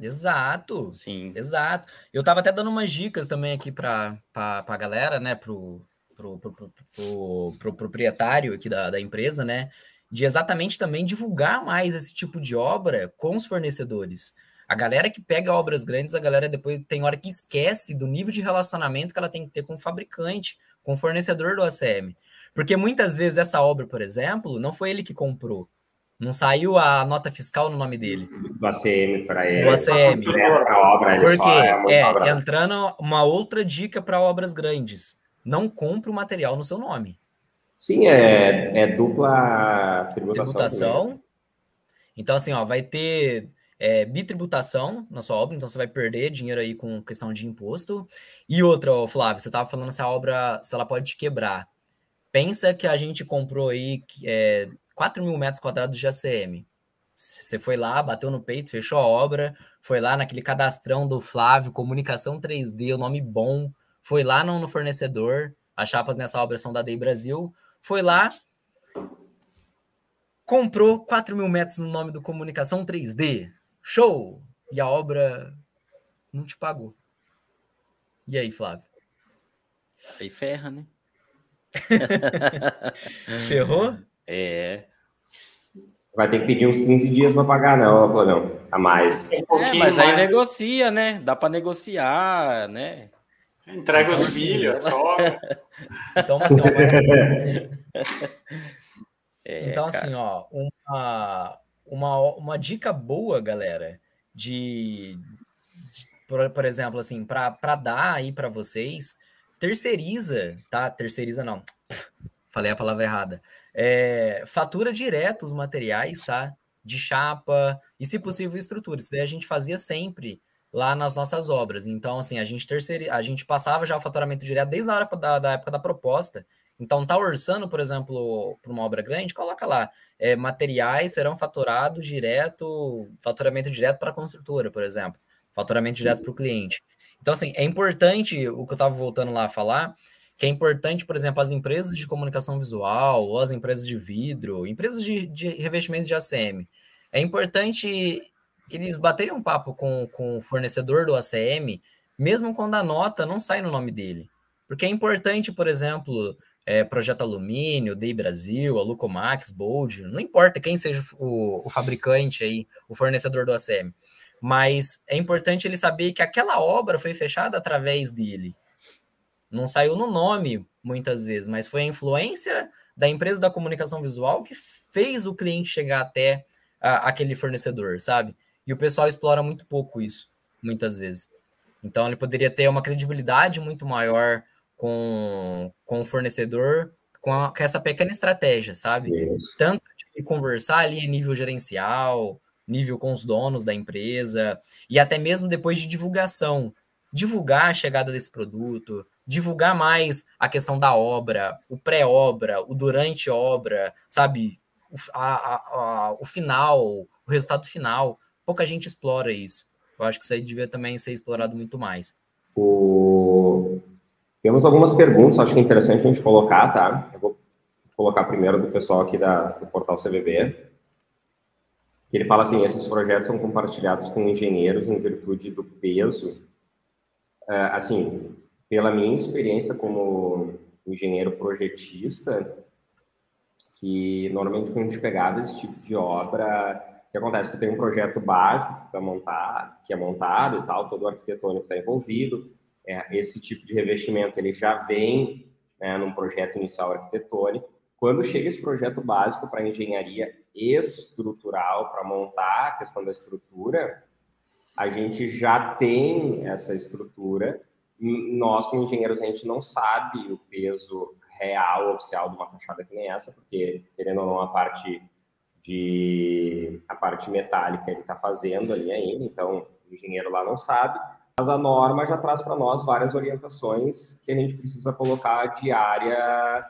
Exato. Sim. Exato. Eu tava até dando umas dicas também aqui para a galera, né? Pro, pro, pro, pro, pro, pro proprietário aqui da, da empresa, né? De exatamente também divulgar mais esse tipo de obra com os fornecedores. A galera que pega obras grandes, a galera depois tem hora que esquece do nível de relacionamento que ela tem que ter com o fabricante, com o fornecedor do ACM. Porque muitas vezes essa obra, por exemplo, não foi ele que comprou. Não saiu a nota fiscal no nome dele. Do ACM para ele. Do ACM. Obra, Porque, é, é entrando uma outra dica para obras grandes. Não compre o material no seu nome. Sim, é, é dupla tributação. Tributação. Então, assim, ó, vai ter é, bitributação na sua obra, então você vai perder dinheiro aí com questão de imposto. E outra, ó, Flávio, você estava falando se a obra, se ela pode quebrar. Pensa que a gente comprou aí é, 4 mil metros quadrados de ACM. Você foi lá, bateu no peito, fechou a obra, foi lá naquele cadastrão do Flávio, comunicação 3D, o nome bom, foi lá no, no fornecedor, as chapas nessa obra são da Day Brasil, foi lá, comprou 4 mil metros no nome do comunicação 3D, show! E a obra não te pagou. E aí, Flávio? Aí ferra, né? Ferrou? É. Vai ter que pedir uns 15 dias para pagar, não, Flavião. A mais. Um é, mas aí negocia, né? Dá para negociar, né? Entrega os filhos, só. Então, assim, ó, é, então, assim, ó, uma, uma, uma dica boa, galera, de, de por, por, exemplo, assim, para dar aí para vocês, terceiriza, tá? Terceiriza não. Falei a palavra errada é, fatura direto os materiais, tá? De chapa e, se possível, estrutura. Isso daí a gente fazia sempre lá nas nossas obras. Então, assim, a gente terceira, a gente passava já o faturamento direto desde a hora da, da época da proposta. Então, tá orçando, por exemplo, para uma obra grande, coloca lá. É, materiais serão faturados direto, faturamento direto para a construtora, por exemplo. Faturamento direto para o cliente. Então, assim, é importante o que eu estava voltando lá a falar, que é importante, por exemplo, as empresas de comunicação visual ou as empresas de vidro, empresas de, de revestimentos de ACM. É importante eles baterem um papo com, com o fornecedor do ACM, mesmo quando a nota não sai no nome dele. Porque é importante, por exemplo, é, Projeto Alumínio, Day Brasil, Alucomax, Bold, não importa quem seja o, o fabricante aí, o fornecedor do ACM. Mas é importante ele saber que aquela obra foi fechada através dele. Não saiu no nome, muitas vezes, mas foi a influência da empresa da comunicação visual que fez o cliente chegar até a, aquele fornecedor, sabe? E o pessoal explora muito pouco isso, muitas vezes. Então, ele poderia ter uma credibilidade muito maior com, com o fornecedor, com, a, com essa pequena estratégia, sabe? Isso. Tanto de conversar ali nível gerencial, nível com os donos da empresa, e até mesmo depois de divulgação. Divulgar a chegada desse produto, divulgar mais a questão da obra, o pré-obra, o durante obra, sabe? O, a, a, o final, o resultado final. Pouca gente explora isso. Eu acho que isso aí devia também ser explorado muito mais. O... Temos algumas perguntas, acho que é interessante a gente colocar, tá? Eu vou colocar primeiro do pessoal aqui da, do portal. Que ele fala assim: esses projetos são compartilhados com engenheiros em virtude do peso. É, assim, pela minha experiência como engenheiro projetista, que normalmente quando a gente pegava esse tipo de obra, o que acontece? Tu tem um projeto básico para montar, que é montado e tal, todo o arquitetônico está envolvido, é, esse tipo de revestimento ele já vem né, num projeto inicial arquitetônico. Quando chega esse projeto básico para engenharia estrutural, para montar a questão da estrutura, a gente já tem essa estrutura nós, como engenheiros, a gente não sabe o peso real, oficial de uma fachada que nem essa, porque, querendo ou não, a parte de a parte metálica ele está fazendo ali ainda, então o engenheiro lá não sabe, mas a norma já traz para nós várias orientações que a gente precisa colocar de área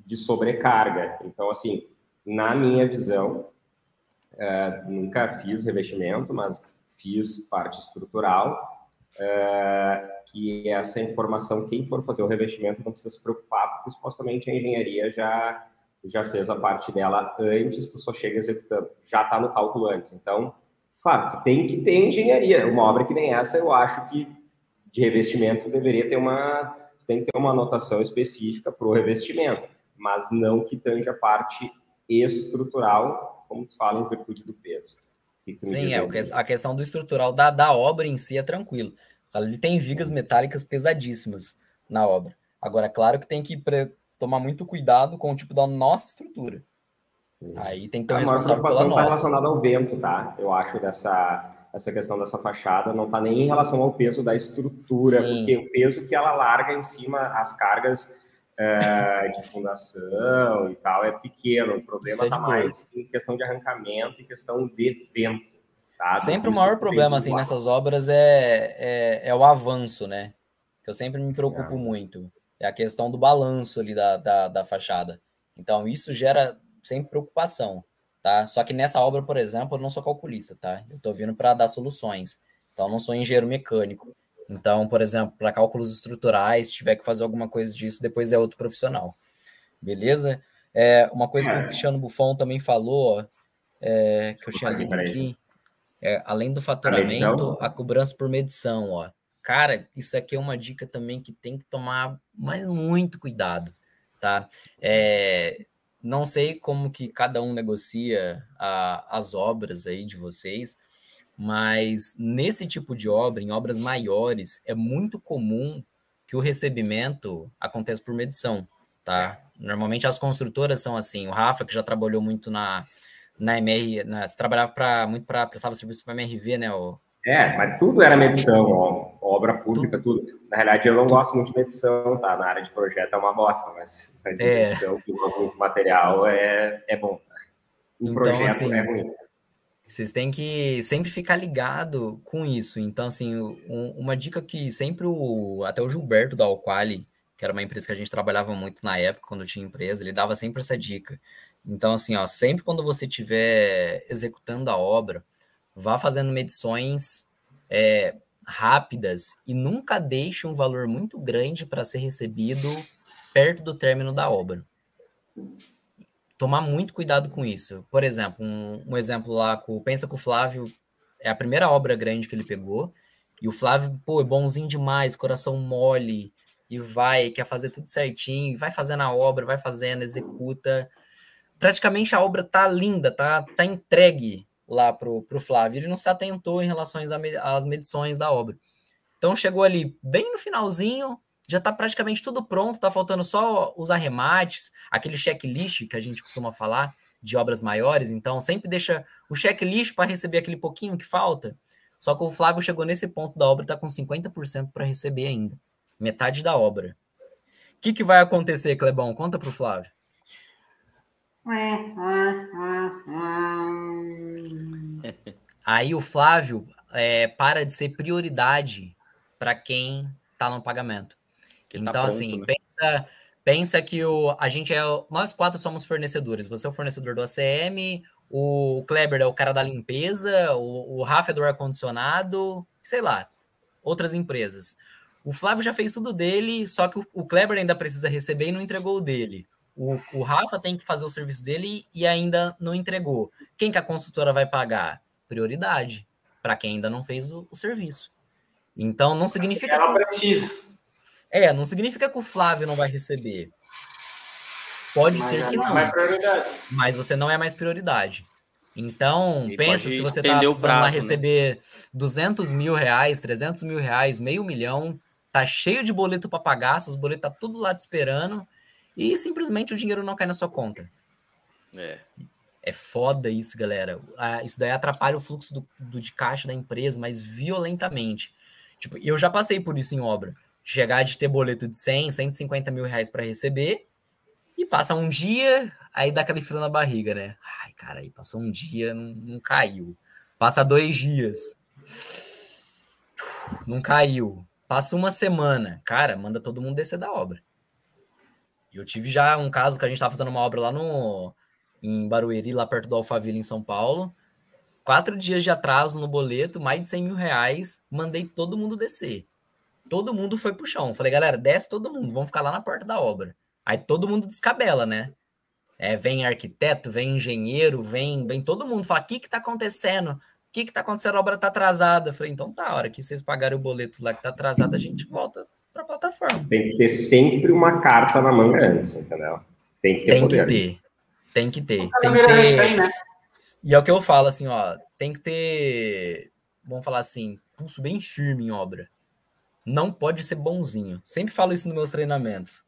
de sobrecarga. Então, assim, na minha visão, é, nunca fiz revestimento, mas fiz parte estrutural. É, que essa informação, quem for fazer o revestimento não precisa se preocupar, porque supostamente a engenharia já, já fez a parte dela antes, tu só chega executando, já está no cálculo antes. Então, claro, tu tem que ter engenharia. Uma obra que nem essa, eu acho que de revestimento deveria ter uma tem que ter uma anotação específica para o revestimento, mas não que tange a parte estrutural, como se fala, em virtude do peso. Que que Sim, é, a questão do estrutural da, da obra em si é tranquilo. Ele tem vigas metálicas pesadíssimas na obra. Agora, claro que tem que tomar muito cuidado com o tipo da nossa estrutura. Aí tem que ter responsável pela nossa. está relacionada ao vento, tá? Eu acho dessa essa questão dessa fachada não está nem em relação ao peso da estrutura, Sim. porque o peso que ela larga em cima, as cargas é, de fundação e tal, é pequeno. O problema está é mais em questão de arrancamento e questão de vento. Tá? Sempre o maior problema assim nessas obras é, é, é, o avanço, né? Que eu sempre me preocupo é. muito. É a questão do balanço ali da, da, da fachada. Então, isso gera sempre preocupação tá? Só que nessa obra, por exemplo, eu não sou calculista, tá? Eu estou vindo para dar soluções. Então, eu não sou engenheiro mecânico. Então, por exemplo, para cálculos estruturais, se tiver que fazer alguma coisa disso, depois é outro profissional. Beleza? É, uma coisa que o Cristiano Buffon também falou, é, que eu tinha lido aqui, é, além do faturamento, a, a cobrança por medição, ó. Cara, isso aqui é uma dica também que tem que tomar mas muito cuidado, tá? É, não sei como que cada um negocia a, as obras aí de vocês, mas nesse tipo de obra, em obras maiores, é muito comum que o recebimento aconteça por medição, tá? Normalmente as construtoras são assim. O Rafa, que já trabalhou muito na, na MR, na, trabalhava pra, muito para prestava serviço para a MRV, né? O, é, mas tudo era medição, ó, obra pública, tudo. Na realidade, eu não gosto muito de medição, tá? Na área de projeto é uma bosta, mas a é. medição, é. o material é, é bom. Tá? então, projeto assim, é ruim. Vocês têm que sempre ficar ligado com isso. Então, assim, um, uma dica que sempre o até o Gilberto da Alquali, que era uma empresa que a gente trabalhava muito na época, quando tinha empresa, ele dava sempre essa dica. Então, assim, ó, sempre quando você estiver executando a obra, vá fazendo medições é, rápidas e nunca deixe um valor muito grande para ser recebido perto do término da obra. Tomar muito cuidado com isso. Por exemplo, um, um exemplo lá, com, pensa que o Flávio é a primeira obra grande que ele pegou, e o Flávio, pô, é bonzinho demais, coração mole, e vai, quer fazer tudo certinho, vai fazendo a obra, vai fazendo, executa. Praticamente a obra tá linda, tá, tá entregue lá para o Flávio. Ele não se atentou em relação às medições da obra. Então chegou ali bem no finalzinho, já está praticamente tudo pronto, está faltando só os arremates, aquele checklist que a gente costuma falar de obras maiores. Então sempre deixa o checklist para receber aquele pouquinho que falta. Só que o Flávio chegou nesse ponto da obra, está com 50% para receber ainda, metade da obra. O que, que vai acontecer, Clebão? Conta para o Flávio. Aí o Flávio é, para de ser prioridade para quem está no pagamento. Que tá então, tá pronto, assim, né? pensa, pensa que o, a gente é. Nós quatro somos fornecedores. Você é o fornecedor do ACM, o Kleber é o cara da limpeza, o, o Rafa é do ar-condicionado, sei lá, outras empresas. O Flávio já fez tudo dele, só que o, o Kleber ainda precisa receber e não entregou o dele. O, o Rafa tem que fazer o serviço dele e ainda não entregou. Quem que a consultora vai pagar? Prioridade para quem ainda não fez o, o serviço. Então não significa. Ela que... precisa. É, não significa que o Flávio não vai receber. Pode mas ser que não. não. Mas você não é mais prioridade. Então, e pensa se você está precisando prazo, lá né? receber né? 200 mil reais, 300 mil reais, meio milhão, tá cheio de boleto para pagar, seus boletos tá tudo lá te esperando e simplesmente o dinheiro não cai na sua conta. É. É foda isso, galera. Isso daí atrapalha o fluxo do, do, de caixa da empresa, mas violentamente. Tipo, eu já passei por isso em obra. Chegar de ter boleto de 100, 150 mil reais para receber e passa um dia, aí dá aquele frio na barriga, né? Ai, cara, aí passou um dia, não, não caiu. Passa dois dias, não caiu. Passa uma semana, cara, manda todo mundo descer da obra. Eu tive já um caso que a gente estava fazendo uma obra lá no em Barueri, lá perto do Alphaville, em São Paulo. Quatro dias de atraso no boleto, mais de 100 mil reais. Mandei todo mundo descer. Todo mundo foi pro chão. Falei, galera, desce todo mundo, vamos ficar lá na porta da obra. Aí todo mundo descabela, né? É, vem arquiteto, vem engenheiro, vem, vem todo mundo. Fala, o que que tá acontecendo? O que que tá acontecendo? A obra tá atrasada. falei, então tá, a hora que vocês pagarem o boleto lá que tá atrasado, a gente volta para a plataforma. Tem que ter sempre uma carta na manga antes, entendeu? Tem que ter tem poder. Que ter. Tem que ter. Tem que ter. Né? E é o que eu falo, assim, ó, tem que ter, vamos falar assim, pulso bem firme em obra. Não pode ser bonzinho. Sempre falo isso nos meus treinamentos.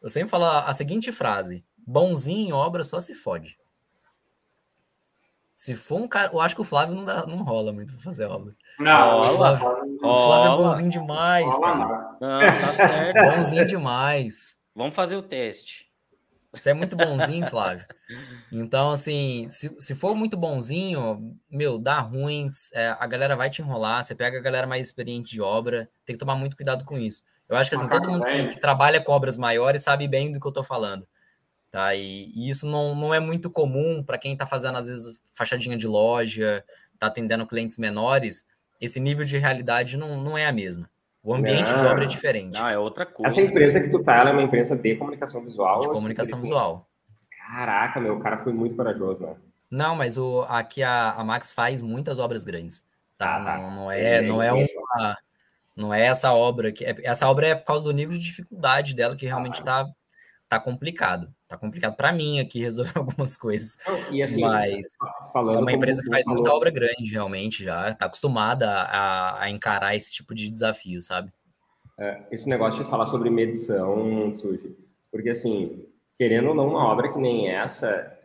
Eu sempre falo a seguinte frase: bonzinho em obra só se fode. Se for um cara. Eu acho que o Flávio não, dá, não rola muito pra fazer obra. Não, o Flávio, o Flávio é bonzinho demais. Rola, não, tá certo. Bonzinho demais. Vamos fazer o teste. Você é muito bonzinho, Flávio. Então, assim, se, se for muito bonzinho, meu, dá ruim, é, a galera vai te enrolar, você pega a galera mais experiente de obra, tem que tomar muito cuidado com isso. Eu acho que, assim, todo mundo que, que trabalha com obras maiores sabe bem do que eu tô falando. Tá? E, e isso não, não é muito comum para quem está fazendo, às vezes, fachadinha de loja, está atendendo clientes menores, esse nível de realidade não, não é a mesma. O ambiente não, de obra é diferente. Não, é outra coisa. Essa empresa que tu tá, ela é uma empresa de comunicação visual? De comunicação visual. Caraca, meu, o cara foi muito corajoso, né? Não, mas o, aqui a, a Max faz muitas obras grandes. Tá? Ah, tá. Não, não, é, é, não é uma. Não é essa obra que. É, essa obra é por causa do nível de dificuldade dela que realmente ah, tá, tá complicado. Tá complicado para mim aqui resolver algumas coisas. E assim, mas falando é uma empresa que faz falou... muita obra grande, realmente, já. Tá acostumada a, a encarar esse tipo de desafio, sabe? É, esse negócio de falar sobre medição, Suji, porque assim, querendo ou não, uma obra que nem essa,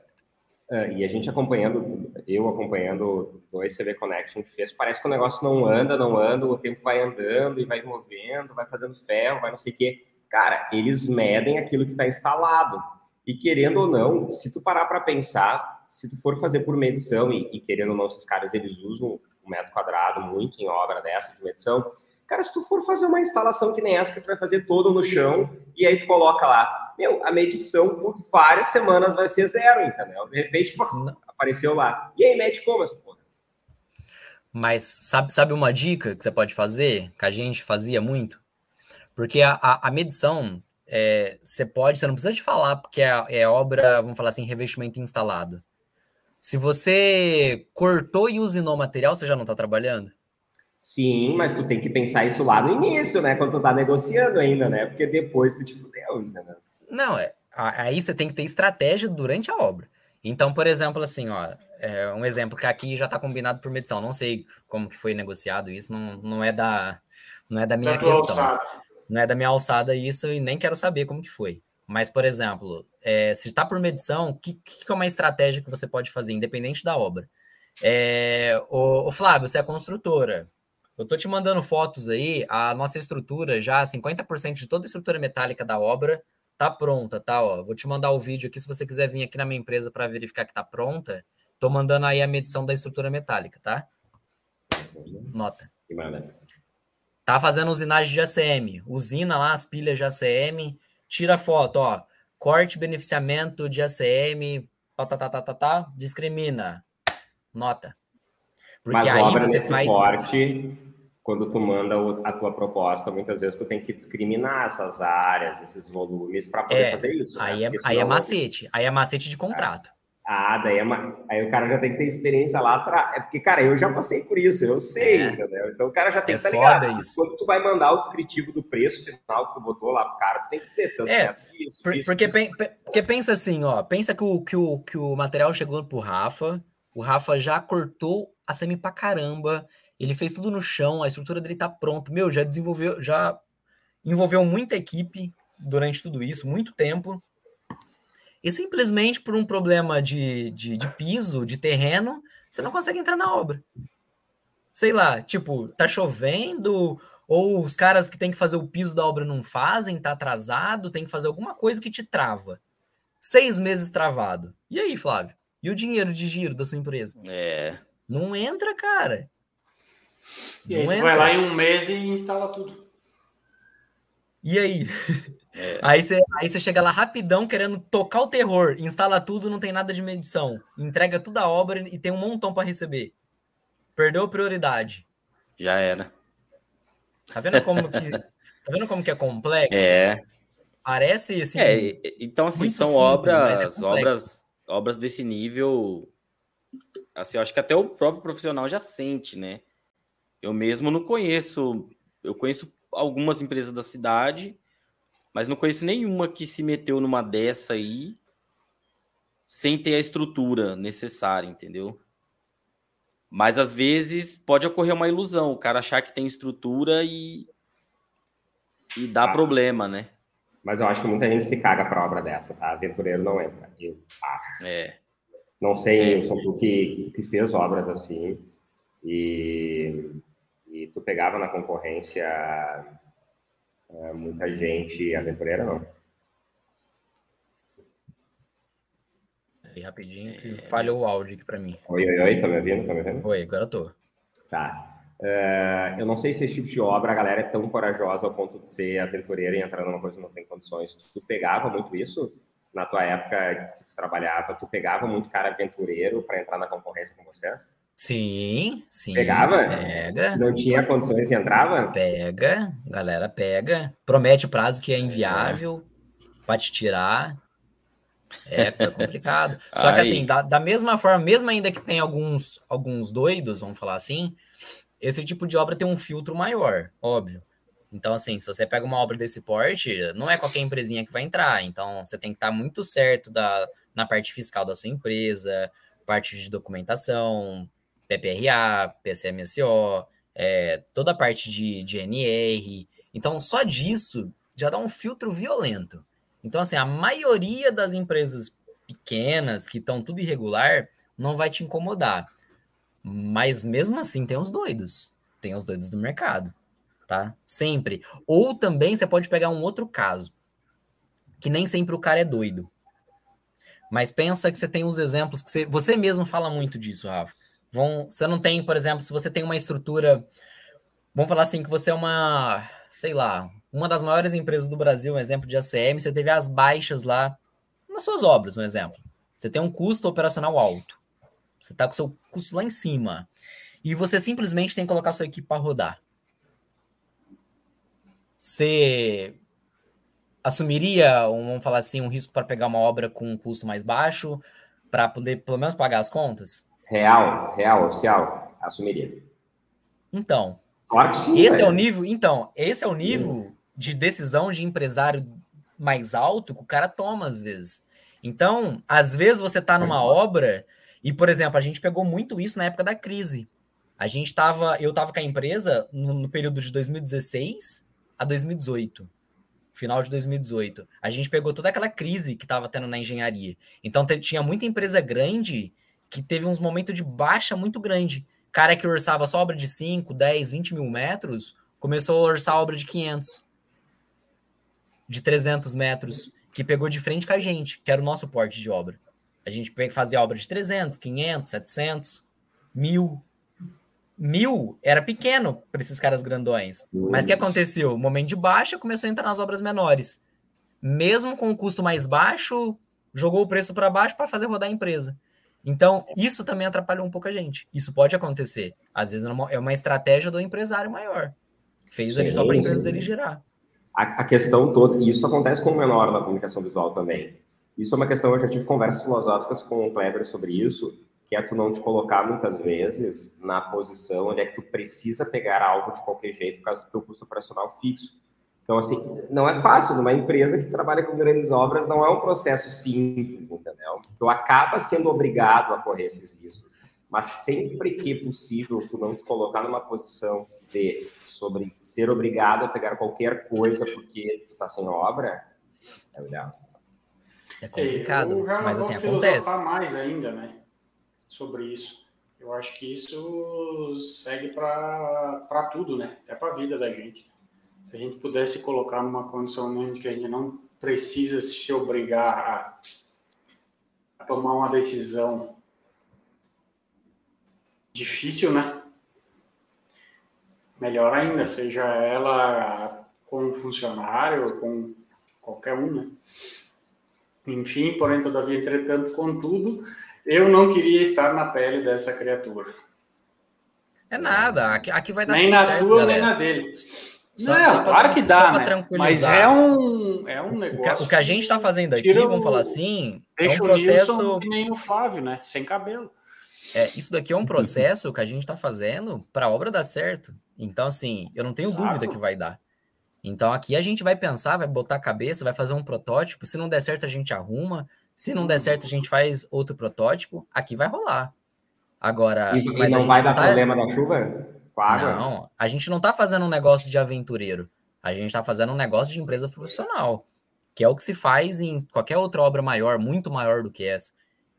uh, e a gente acompanhando, eu acompanhando do ECV Connection que fez, parece que o negócio não anda, não anda, o tempo vai andando e vai movendo, vai fazendo ferro, vai não sei o quê. Cara, eles medem aquilo que está instalado. E querendo ou não, se tu parar para pensar, se tu for fazer por medição, e, e, querendo ou não, esses caras eles usam o metro quadrado muito em obra dessa de medição, cara, se tu for fazer uma instalação que nem essa, que tu vai fazer todo no chão, e aí tu coloca lá, meu, a medição por várias semanas vai ser zero, entendeu? De repente, pô, apareceu lá. E aí, mede como essa porra? Mas sabe, sabe uma dica que você pode fazer, que a gente fazia muito? Porque a, a, a medição, é, você pode, você não precisa de falar porque é, é, obra, vamos falar assim, revestimento instalado. Se você cortou e usinou material, você já não está trabalhando? Sim, mas tu tem que pensar isso lá no início, né? Quando tu tá negociando ainda, né? Porque depois tu te fudeu ainda, né? Não, é, aí você tem que ter estratégia durante a obra. Então, por exemplo, assim, ó, é um exemplo que aqui já está combinado por medição. Não sei como que foi negociado isso, não, não é da não é da minha questão. Alçada. Não é da minha alçada isso e nem quero saber como que foi. Mas, por exemplo, é, se está por medição, o que, que, é uma estratégia que você pode fazer, independente da obra? É, o, o Flávio, você é construtora. Eu estou te mandando fotos aí, a nossa estrutura, já 50% de toda a estrutura metálica da obra tá pronta, tá? Ó, vou te mandar o vídeo aqui se você quiser vir aqui na minha empresa para verificar que tá pronta. Tô mandando aí a medição da estrutura metálica, tá? Nota. Que maravilha. Tá fazendo usinagem de ACM. Usina lá as pilhas de ACM, tira foto, ó. Corte, beneficiamento de ACM, tá, tá, tá, tá, tá, tá discrimina. Nota. Porque Mas aí obra você faz. Corte, quando tu manda a tua proposta, muitas vezes tu tem que discriminar essas áreas, esses volumes para poder é, fazer isso. Aí, né? é, aí é macete. Aí é macete de contrato. Ah, daí é uma... aí o cara já tem que ter experiência lá atrás. É porque, cara, eu já passei por isso, eu sei, é. entendeu? Então o cara já tem é que estar tá ligado. Isso. Quando tu vai mandar o descritivo do preço final que tu botou lá pro cara, tu tem que dizer tanto. É, isso, por, isso, porque, porque pensa assim, ó, pensa que o, que, o, que o material chegou pro Rafa, o Rafa já cortou a semi pra caramba, ele fez tudo no chão, a estrutura dele tá pronta. Meu, já desenvolveu, já envolveu muita equipe durante tudo isso, muito tempo. E simplesmente por um problema de, de, de piso, de terreno, você não consegue entrar na obra. Sei lá, tipo, tá chovendo, ou os caras que têm que fazer o piso da obra não fazem, tá atrasado, tem que fazer alguma coisa que te trava. Seis meses travado. E aí, Flávio? E o dinheiro de giro da sua empresa? É. Não entra, cara. E aí, tu vai lá em um mês e instala tudo. E aí? É. Aí, você, aí chega lá rapidão querendo tocar o terror, instala tudo, não tem nada de medição, entrega toda a obra e tem um montão para receber. Perdeu a prioridade. Já era. Tá vendo como que, tá vendo como que é complexo? É. Parece assim. É, então, assim, são simples, obras, é obras, obras desse nível. Assim, eu acho que até o próprio profissional já sente, né? Eu mesmo não conheço, eu conheço algumas empresas da cidade, mas não conheço nenhuma que se meteu numa dessa aí sem ter a estrutura necessária, entendeu? Mas às vezes pode ocorrer uma ilusão, o cara achar que tem estrutura e, e dá ah, problema, né? Mas eu acho que muita gente se caga para obra dessa, tá? Aventureiro não entra, eu acho. É. Não sei, é. sou tu que, que fez obras assim e, e tu pegava na concorrência é, muita gente aventureira, não? aí rapidinho, que é... falhou o áudio aqui para mim. Oi, oi, oi, tá me ouvindo? Tá me ouvindo? Oi, agora tô. Tá. Uh, eu não sei se esse tipo de obra a galera é tão corajosa ao ponto de ser aventureira e entrar numa coisa que não tem condições. Tu pegava muito isso na tua época que tu trabalhava? Tu pegava muito cara aventureiro para entrar na concorrência com vocês? Sim, sim. Pegava? Pega. Não tinha condições e entrava? Pega, galera pega. Promete prazo que é inviável é. para te tirar. É, é complicado. Só que assim, da, da, mesma forma, mesmo ainda que tem alguns, alguns doidos, vamos falar assim, esse tipo de obra tem um filtro maior, óbvio. Então, assim, se você pega uma obra desse porte, não é qualquer empresinha que vai entrar. Então, você tem que estar muito certo da, na parte fiscal da sua empresa, parte de documentação, PPRA, PCMSO, é, toda a parte de, de NR. Então, só disso já dá um filtro violento. Então, assim, a maioria das empresas pequenas, que estão tudo irregular, não vai te incomodar. Mas mesmo assim, tem os doidos. Tem os doidos do mercado, tá? Sempre. Ou também você pode pegar um outro caso, que nem sempre o cara é doido. Mas pensa que você tem uns exemplos que você, você mesmo fala muito disso, Rafa. Vão, você não tem, por exemplo, se você tem uma estrutura, vamos falar assim, que você é uma, sei lá, uma das maiores empresas do Brasil, um exemplo de ACM, você teve as baixas lá nas suas obras, um exemplo. Você tem um custo operacional alto. Você está com seu custo lá em cima. E você simplesmente tem que colocar sua equipe para rodar. Você assumiria, um, vamos falar assim, um risco para pegar uma obra com um custo mais baixo, para poder pelo menos pagar as contas? Real, real, oficial, assumiria. Então. Claro que sim. Esse é o nível, então, esse é o nível de decisão de empresário mais alto que o cara toma às vezes. Então, às vezes você está numa obra e, por exemplo, a gente pegou muito isso na época da crise. A gente estava, eu estava com a empresa no, no, período de 2016 a 2018, final de 2018. A gente pegou toda aquela crise que estava tendo na engenharia. Então tinha muita empresa grande que teve uns momentos de baixa muito grande. Cara que orçava só obra de 5, 10, 20 mil metros, começou a orçar obra de 500 de 300 metros que pegou de frente com a gente, que era o nosso porte de obra. A gente fazia obra de 300, 500, 700, mil. Mil era pequeno para esses caras grandões. Mas o que aconteceu? momento de baixa começou a entrar nas obras menores. Mesmo com o custo mais baixo, jogou o preço para baixo para fazer rodar a empresa. Então, isso também atrapalhou um pouco a gente. Isso pode acontecer. Às vezes é uma estratégia do empresário maior. Fez ali só para a empresa dele girar a, a questão toda, e isso acontece com o menor na comunicação visual também. Isso é uma questão, eu já tive conversas filosóficas com o Kleber sobre isso, que é tu não te colocar muitas vezes na posição onde é que tu precisa pegar algo de qualquer jeito por causa do teu custo operacional fixo. Então, assim, não é fácil. Numa empresa que trabalha com grandes obras, não é um processo simples, entendeu? Tu acaba sendo obrigado a correr esses riscos. Mas sempre que possível, tu não te colocar numa posição de sobre ser obrigado a pegar qualquer coisa porque tu está sem obra, é ideal. É complicado, eu já mas assim acontece. mais ainda, né? Sobre isso. Eu acho que isso segue para tudo, né? Até para a vida da gente. Se a gente pudesse colocar numa condição onde que a gente não precisa se obrigar a, a tomar uma decisão difícil, né? melhor ainda, seja ela com um funcionário, com qualquer um, né? Enfim, porém, todavia, entretanto, contudo, eu não queria estar na pele dessa criatura. É nada, aqui, aqui vai dar Nem na certo, tua, galera. nem na dele. Só, não, só claro que dá, né? mas é um, é um negócio. O que, o que a gente está fazendo aqui, vamos falar assim, é um processo. que nem o Flávio, né? Sem cabelo. É, isso daqui é um processo que a gente está fazendo para a obra dar certo. Então, assim, eu não tenho Exato. dúvida que vai dar. Então aqui a gente vai pensar, vai botar a cabeça, vai fazer um protótipo. Se não der certo, a gente arruma. Se não der certo, a gente faz outro protótipo. Aqui vai rolar. Agora. E, mas não vai dar tá... problema da chuva? Com água? Não, a gente não tá fazendo um negócio de aventureiro. A gente tá fazendo um negócio de empresa profissional. Que é o que se faz em qualquer outra obra maior, muito maior do que essa.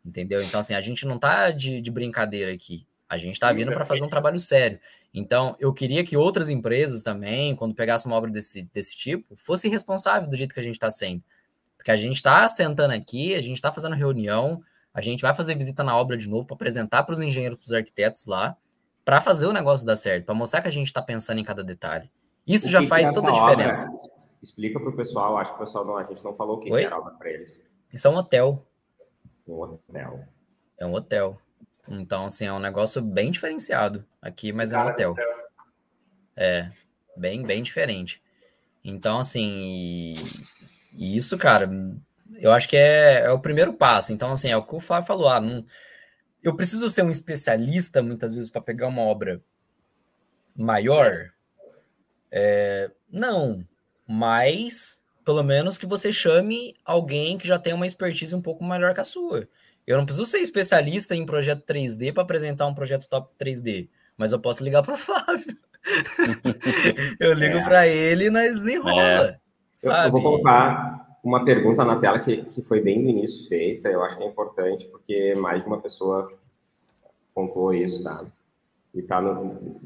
Entendeu? Então, assim, a gente não tá de, de brincadeira aqui. A gente tá vindo para fazer um trabalho sério. Então, eu queria que outras empresas também, quando pegassem uma obra desse, desse tipo, fosse responsável do jeito que a gente está sendo. Porque a gente está sentando aqui, a gente está fazendo reunião, a gente vai fazer visita na obra de novo para apresentar para os engenheiros, para os arquitetos lá, para fazer o negócio dar certo, para mostrar que a gente está pensando em cada detalhe. Isso já faz é toda a diferença. Obra? Explica para o pessoal, acho que o pessoal não, a gente não falou o que, que era obra para eles. Isso é um hotel. Um hotel. É um hotel. Então, assim, é um negócio bem diferenciado aqui, mas é um hotel. É, bem, bem diferente. Então, assim, e, isso, cara, eu acho que é, é, o primeiro passo. Então, assim, é o que o Flávio falou. Ah, não, eu preciso ser um especialista, muitas vezes, para pegar uma obra maior? É, não, mas pelo menos que você chame alguém que já tem uma expertise um pouco melhor que a sua. Eu não preciso ser especialista em projeto 3D para apresentar um projeto top 3D, mas eu posso ligar para o Flávio. eu ligo é. para ele e nós desenrola. É. Sabe? Eu, vou colocar uma pergunta na tela que, que foi bem no início feita, eu acho que é importante, porque mais de uma pessoa pontuou isso, tá? E está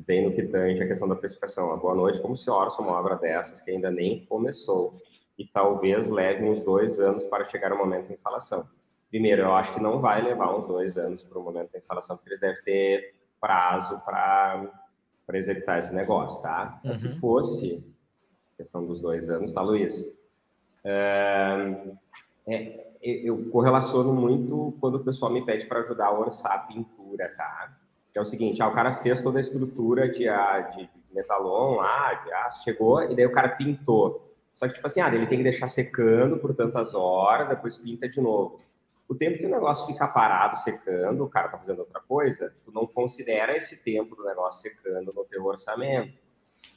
bem no que tange a questão da precificação. Boa noite, como se orça uma obra dessas que ainda nem começou e talvez leve uns dois anos para chegar ao momento da instalação? Primeiro, eu acho que não vai levar uns dois anos para o momento da instalação, porque eles devem ter prazo para executar esse negócio, tá? Uhum. Se fosse questão dos dois anos, tá, Luiz? É, é, eu correlaciono muito quando o pessoal me pede para ajudar a orçar a pintura, tá? Que é o seguinte, ah, o cara fez toda a estrutura de, ah, de metalon lá, de aço, chegou, e daí o cara pintou. Só que, tipo assim, ah, ele tem que deixar secando por tantas horas, depois pinta de novo o tempo que o negócio fica parado, secando, o cara tá fazendo outra coisa, tu não considera esse tempo do negócio secando no teu orçamento.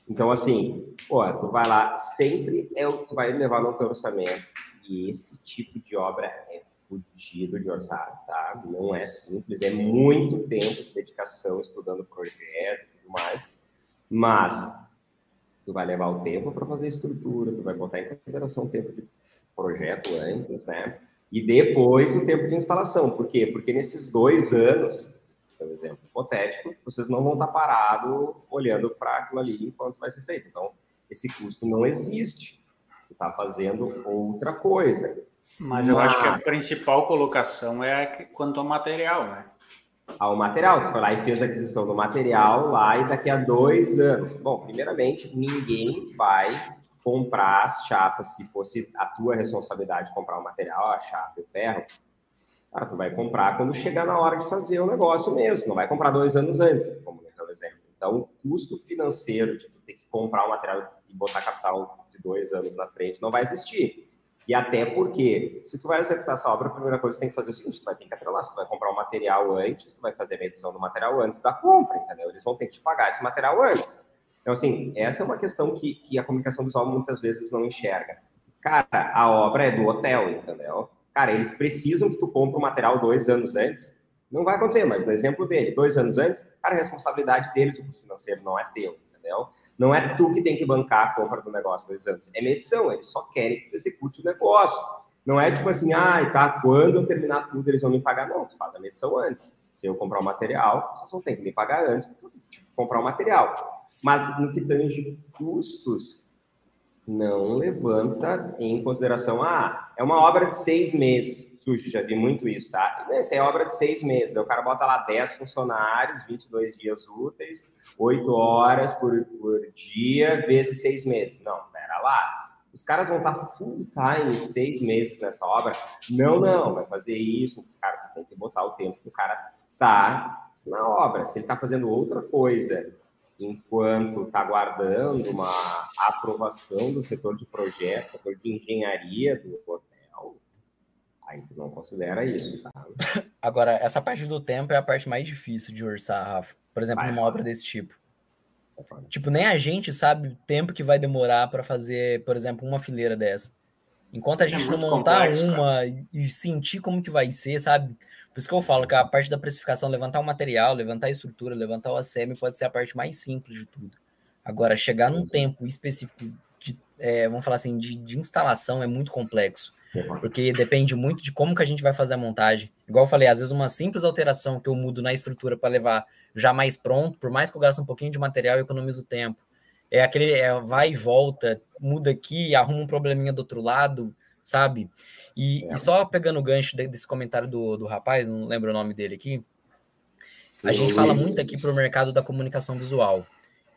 Então, assim, pô, tu vai lá, sempre é o tu vai levar no teu orçamento. E esse tipo de obra é fudido de orçar, tá? Não é simples, é muito tempo de dedicação estudando projeto e tudo mais. Mas tu vai levar o tempo para fazer estrutura, tu vai botar em consideração o tempo de projeto antes, né? E depois o tempo de instalação. Por quê? Porque nesses dois anos, por exemplo, hipotético, vocês não vão estar parados olhando para aquilo ali enquanto vai ser feito. Então, esse custo não existe. Você está fazendo outra coisa. Mas eu Mas... acho que a principal colocação é quanto ao material, né? Ao material, tu foi lá e fez a aquisição do material lá e daqui a dois anos. Bom, primeiramente, ninguém vai comprar as chapas, se fosse a tua responsabilidade comprar o material, a chapa e o ferro, cara, tu vai comprar quando chegar na hora de fazer o negócio mesmo, não vai comprar dois anos antes, como no exemplo. Então, o custo financeiro de tu ter que comprar o material e botar capital de dois anos na frente não vai existir. E até porque, se tu vai executar essa obra, a primeira coisa que tu tem que fazer é o seguinte, tu vai ter que atrelar, se tu vai comprar o material antes, tu vai fazer a medição do material antes da compra, entendeu? Eles vão ter que te pagar esse material antes. Então, assim, essa é uma questão que, que a comunicação visual muitas vezes não enxerga. Cara, a obra é do hotel, entendeu? Cara, eles precisam que tu compre o material dois anos antes. Não vai acontecer, mas no exemplo dele, dois anos antes, cara, a responsabilidade deles, o custo financeiro, não é teu, entendeu? Não é tu que tem que bancar a compra do negócio dois anos. É medição, eles só querem que tu execute o negócio. Não é tipo assim, ah, tá, quando eu terminar tudo, eles vão me pagar. Não, tu faz a medição antes. Se eu comprar o material, vocês não tem que me pagar antes, tipo, comprar o material. Mas no que tange custos, não levanta em consideração, ah, é uma obra de seis meses. Sujo, já vi muito isso, tá? Isso é obra de seis meses. O cara bota lá 10 funcionários, 22 dias úteis, 8 horas por, por dia, vezes seis meses. Não, pera lá. Os caras vão estar full time seis meses nessa obra? Não, não, vai fazer isso. Cara, tem que botar o tempo que o cara tá na obra. Se ele tá fazendo outra coisa enquanto está aguardando uma aprovação do setor de projetos, setor de engenharia do hotel, aí tu não considera isso, tá? Agora, essa parte do tempo é a parte mais difícil de orçar, Rafa. Por exemplo, Vai, numa obra desse tipo. Tipo, nem a gente sabe o tempo que vai demorar para fazer, por exemplo, uma fileira dessa. Enquanto a é gente é não montar complexo, uma cara. e sentir como que vai ser, sabe? Por isso que eu falo que a parte da precificação, levantar o material, levantar a estrutura, levantar o ACM pode ser a parte mais simples de tudo. Agora, chegar num tempo específico de, é, vamos falar assim, de, de instalação é muito complexo porque depende muito de como que a gente vai fazer a montagem. Igual eu falei, às vezes uma simples alteração que eu mudo na estrutura para levar já mais pronto, por mais que eu gaste um pouquinho de material, eu economizo tempo. É aquele é, vai e volta, muda aqui, arruma um probleminha do outro lado, sabe? E, é. e só pegando o gancho desse comentário do, do rapaz, não lembro o nome dele aqui, a Luiz. gente fala muito aqui para o mercado da comunicação visual,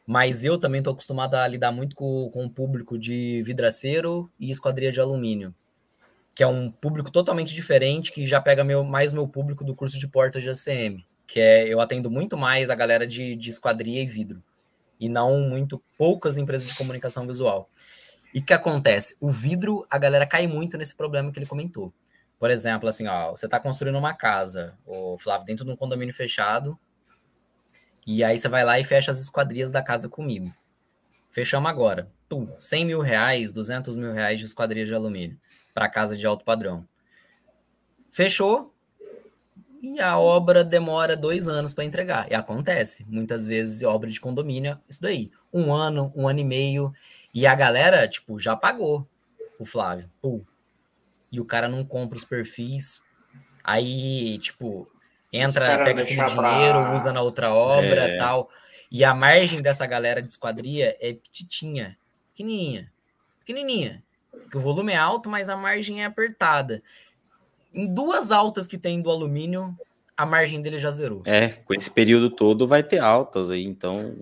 mas eu também estou acostumado a lidar muito com, com o público de vidraceiro e esquadria de alumínio que é um público totalmente diferente, que já pega meu, mais meu público do curso de portas de ACM, que é eu atendo muito mais a galera de, de esquadria e vidro, e não muito poucas empresas de comunicação visual. E o que acontece? O vidro, a galera cai muito nesse problema que ele comentou. Por exemplo, assim, ó, você está construindo uma casa, o Flávio, dentro de um condomínio fechado, e aí você vai lá e fecha as esquadrias da casa comigo. Fechamos agora. Pum, 100 mil reais, 200 mil reais de esquadria de alumínio para casa de alto padrão. Fechou e a obra demora dois anos para entregar. E acontece, muitas vezes, obra de condomínio, isso daí. Um ano, um ano e meio. E a galera, tipo, já pagou o Flávio. Pô. E o cara não compra os perfis. Aí, tipo, entra, pega aquele dinheiro, pra... usa na outra obra é. tal. E a margem dessa galera de esquadria é petitinha, pequenininha, pequenininha que o volume é alto, mas a margem é apertada. Em duas altas que tem do alumínio, a margem dele já zerou. É, com esse período todo vai ter altas aí, então.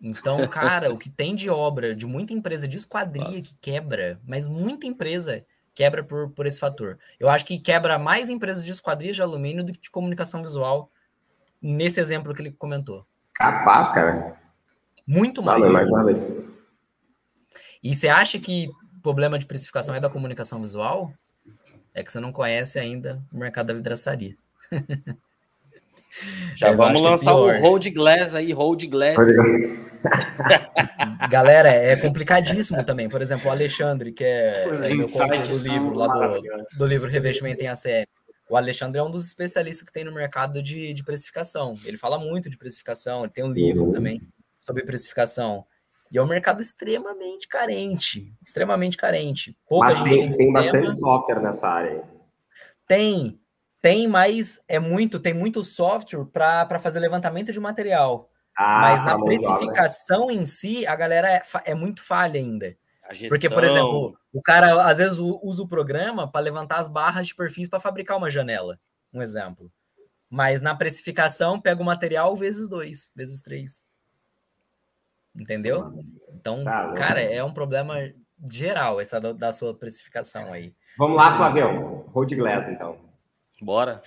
Então, cara, o que tem de obra de muita empresa de esquadria Nossa. que quebra, mas muita empresa quebra por, por esse fator. Eu acho que quebra mais empresas de esquadria de alumínio do que de comunicação visual, nesse exemplo que ele comentou. Capaz, cara. Muito mais. E você acha que problema de precificação é da comunicação visual, é que você não conhece ainda o mercado da vidraçaria. Já vamos é lançar o Hold Glass aí, Hold Glass. Galera, é complicadíssimo também. Por exemplo, o Alexandre, que é, é meu do livro, lá do, do livro Revestimento em ACM. O Alexandre é um dos especialistas que tem no mercado de, de precificação. Ele fala muito de precificação, ele tem um livro uhum. também sobre precificação. E é um mercado extremamente carente, extremamente carente. Pouca mas gente tem, tem, bastante software nessa área. Tem, tem, mas é muito, tem muito software para fazer levantamento de material. Ah, mas na precificação em si, a galera é, é muito falha ainda. Porque, por exemplo, o cara às vezes usa o programa para levantar as barras de perfis para fabricar uma janela. Um exemplo. Mas na precificação, pega o material vezes dois, vezes três. Entendeu? Então, tá, cara, é um problema geral essa da, da, sua precificação aí. Vamos lá, Flavio. Hold Glass, então. Bora.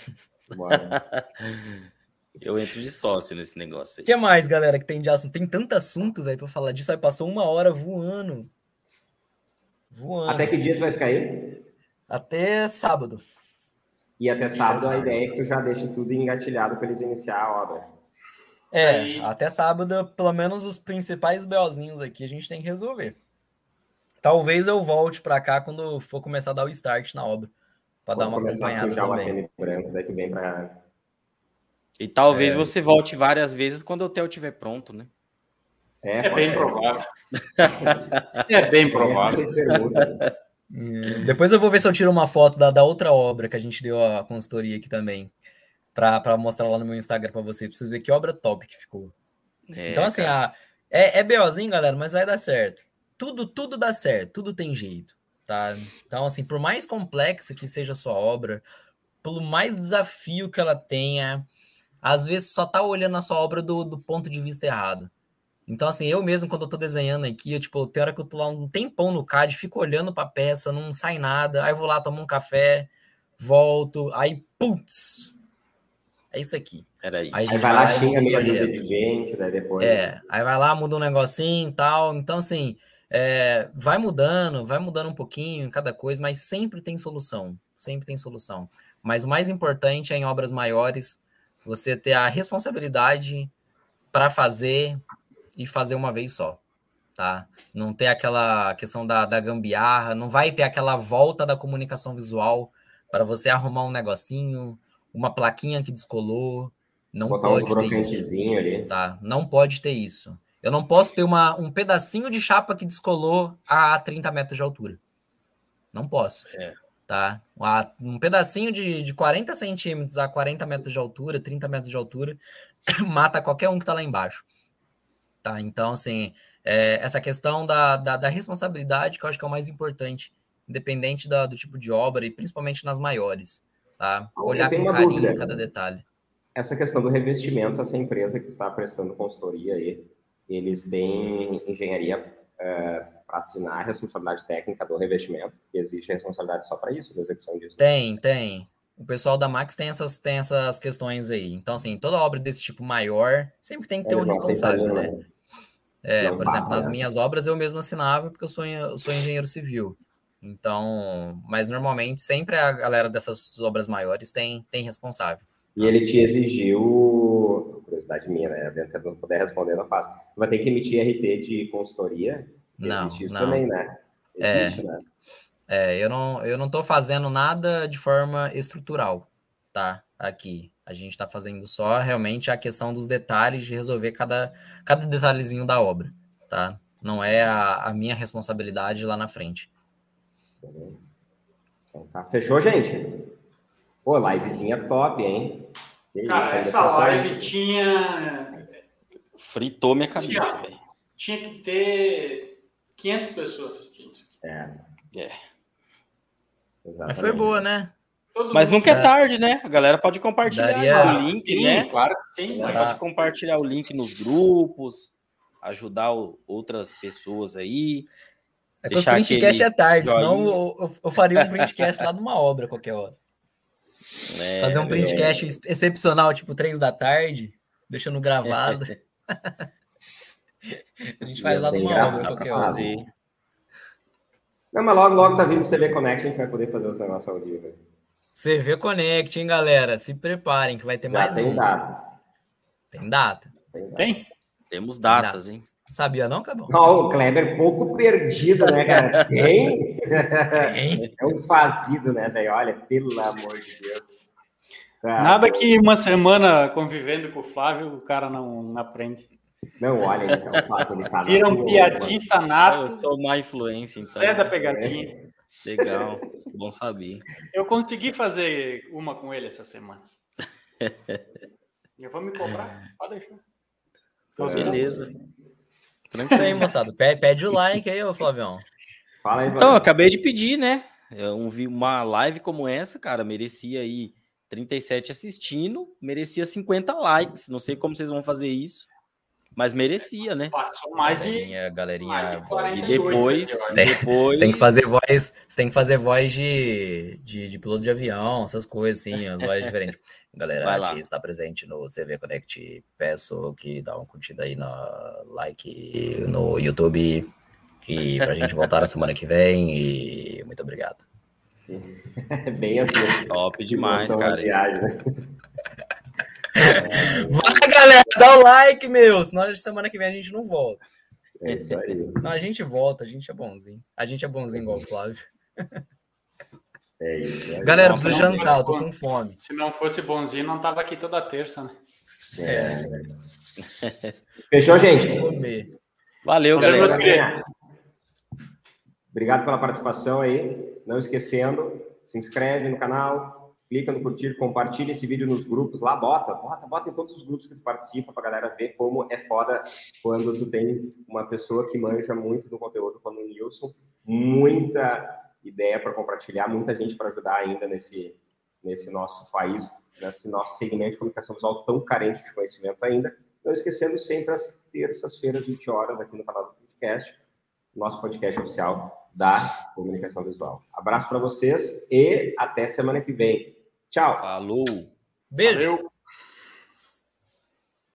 Bora. Eu entro de sócio nesse negócio aí. O que mais, galera, que tem de assunto? Tem tanto assunto, velho, pra falar disso. Aí passou uma hora voando. Voando. Até que dia tu vai ficar aí? Até sábado. E até sábado a ideia é que tu já deixe tudo engatilhado para eles iniciar a obra. É, Aí... até sábado, pelo menos os principais BOzinhos aqui a gente tem que resolver. Talvez eu volte para cá quando for começar a dar o start na obra. Para dar uma acompanhada também. Branco, daqui vem pra... E talvez é... você volte várias vezes quando o hotel estiver pronto, né? É, é bem ser. provável. é bem provável. É, depois eu vou ver se eu tiro uma foto da, da outra obra que a gente deu a consultoria aqui também para mostrar lá no meu Instagram para vocês verem que obra top que ficou. É, então, assim, a, é, é BOzinho, galera, mas vai dar certo. Tudo, tudo dá certo, tudo tem jeito, tá? Então, assim, por mais complexa que seja a sua obra, pelo mais desafio que ela tenha, às vezes só tá olhando a sua obra do, do ponto de vista errado. Então, assim, eu mesmo, quando eu tô desenhando aqui, eu, tipo, tem hora que eu tô lá um tempão no CAD, fico olhando pra peça, não sai nada, aí eu vou lá, tomo um café, volto, aí, putz, é isso aqui. Era isso. Aí, aí vai lá, xinga meia dúzia de gente, daí depois. É, aí vai lá, muda um negocinho e tal. Então, assim, é, vai mudando, vai mudando um pouquinho em cada coisa, mas sempre tem solução. Sempre tem solução. Mas o mais importante é em obras maiores você ter a responsabilidade para fazer e fazer uma vez só, tá? Não ter aquela questão da, da gambiarra, não vai ter aquela volta da comunicação visual para você arrumar um negocinho, uma plaquinha que descolou, não Botar pode ter isso, ali. tá? Não pode ter isso. Eu não posso ter uma, um pedacinho de chapa que descolou a 30 metros de altura. Não posso. É. Tá? Um pedacinho de, de 40 centímetros a 40 metros de altura, 30 metros de altura, mata qualquer um que está lá embaixo. Tá? Então, assim, é, essa questão da, da, da, responsabilidade que eu acho que é o mais importante, independente da, do tipo de obra e principalmente nas maiores. Tá? Olhar com carinho dúvida. cada detalhe. Essa questão do revestimento, essa empresa que está prestando consultoria aí, eles têm engenharia é, para assinar a responsabilidade técnica do revestimento, e existe responsabilidade só para isso, da execução disso. Tem, tem. O pessoal da Max tem essas, tem essas questões aí. Então, assim, toda obra desse tipo maior sempre tem que ter eles um responsável, né? É, por passa, exemplo, nas né? minhas obras eu mesmo assinava porque eu sou, eu sou engenheiro civil. Então, mas normalmente sempre a galera dessas obras maiores tem, tem responsável. E ele te exigiu, curiosidade minha, né? Dentro de não puder responder, não faço. Tu vai ter que emitir RT de consultoria. Não, existe isso não. também, né? É. Existe, é, né? É, eu não, eu não tô fazendo nada de forma estrutural, tá? Aqui. A gente está fazendo só realmente a questão dos detalhes de resolver cada, cada detalhezinho da obra, tá? Não é a, a minha responsabilidade lá na frente. Beleza. Então, tá. Fechou, gente? Pô, livezinha top, hein? Que Cara, isso, essa live tinha. Fritou minha cabeça, velho. Tinha que ter 500 pessoas assistindo. É. É. Exatamente. Mas foi boa, né? Todo Mas nunca é tarde, né? A galera pode compartilhar Daria... o link, sim, né? Claro que sim. Pode compartilhar o link nos grupos, ajudar outras pessoas aí. É que o printcast é tarde, senão eu, eu, eu, faria um printcast lá numa obra qualquer hora. É, Fazer um printcast é. excepcional, tipo três da tarde, deixando gravado. a gente faz lá qualquer hora. Não, mas logo, logo tá vindo o CV Connect, a gente vai poder fazer os negócios ao vivo. CV Connect, hein, galera? Se preparem que vai ter Já mais tem um. Data. Tem data? Tem? Tem? Temos datas, hein? Sabia não, Cabão? Não, o Kleber pouco perdido, né, cara? Tem? Tem. É um fazido, né, velho? Olha, pelo amor de Deus. Cara, Nada que uma semana convivendo com o Flávio, o cara não, aprende. Não, olha, então, o Flávio, ele tá Vira um piadista nato. Eu sou uma influência, então. Cé da pegadinha. Legal, bom saber. Eu consegui fazer uma com ele essa semana. Eu vou me cobrar, pode deixar. É. Beleza. Tranquilo aí, moçada. Pede, o like aí, ô Flavião. Fala aí, Então, eu acabei de pedir, né? Eu vi uma live como essa, cara, merecia aí 37 assistindo, merecia 50 likes. Não sei como vocês vão fazer isso. Mas merecia, né? Passou mais galerinha, de. Galerinha, mais de e depois, depois. Você tem que fazer voz. Tem que fazer voz de, de, de piloto de avião, essas coisas, assim, as vozes diferentes. Galera que está presente no CV Connect, peço que dá uma curtida aí na like no YouTube. E pra gente voltar na semana que vem. E muito obrigado. Bem assim. Top demais, cara. Viagem, né? Vai, galera, dá o like, meu. Senão semana que vem a gente não volta. É isso aí. Não, a gente volta, a gente é bonzinho. A gente é bonzinho igual o Flávio. É isso. É galera, preciso jantar, eu tô com fome. Se não fosse bonzinho, não tava aqui toda terça, né? É. Fechou, gente? Valeu, Valeu galera. Obrigado pela participação aí. Não esquecendo, se inscreve no canal, clica no curtir, compartilha esse vídeo nos grupos lá, bota, bota, bota em todos os grupos que tu participa pra galera ver como é foda quando tu tem uma pessoa que manja muito do conteúdo como o Nilson, muita ideia para compartilhar, muita gente para ajudar ainda nesse nesse nosso país, nesse nosso segmento de comunicação visual tão carente de conhecimento ainda. Não esquecendo sempre as terças-feiras, 20 horas, aqui no canal do podcast, nosso podcast oficial da comunicação visual. Abraço para vocês e até semana que vem. Tchau. Falou. Beijo. Valeu.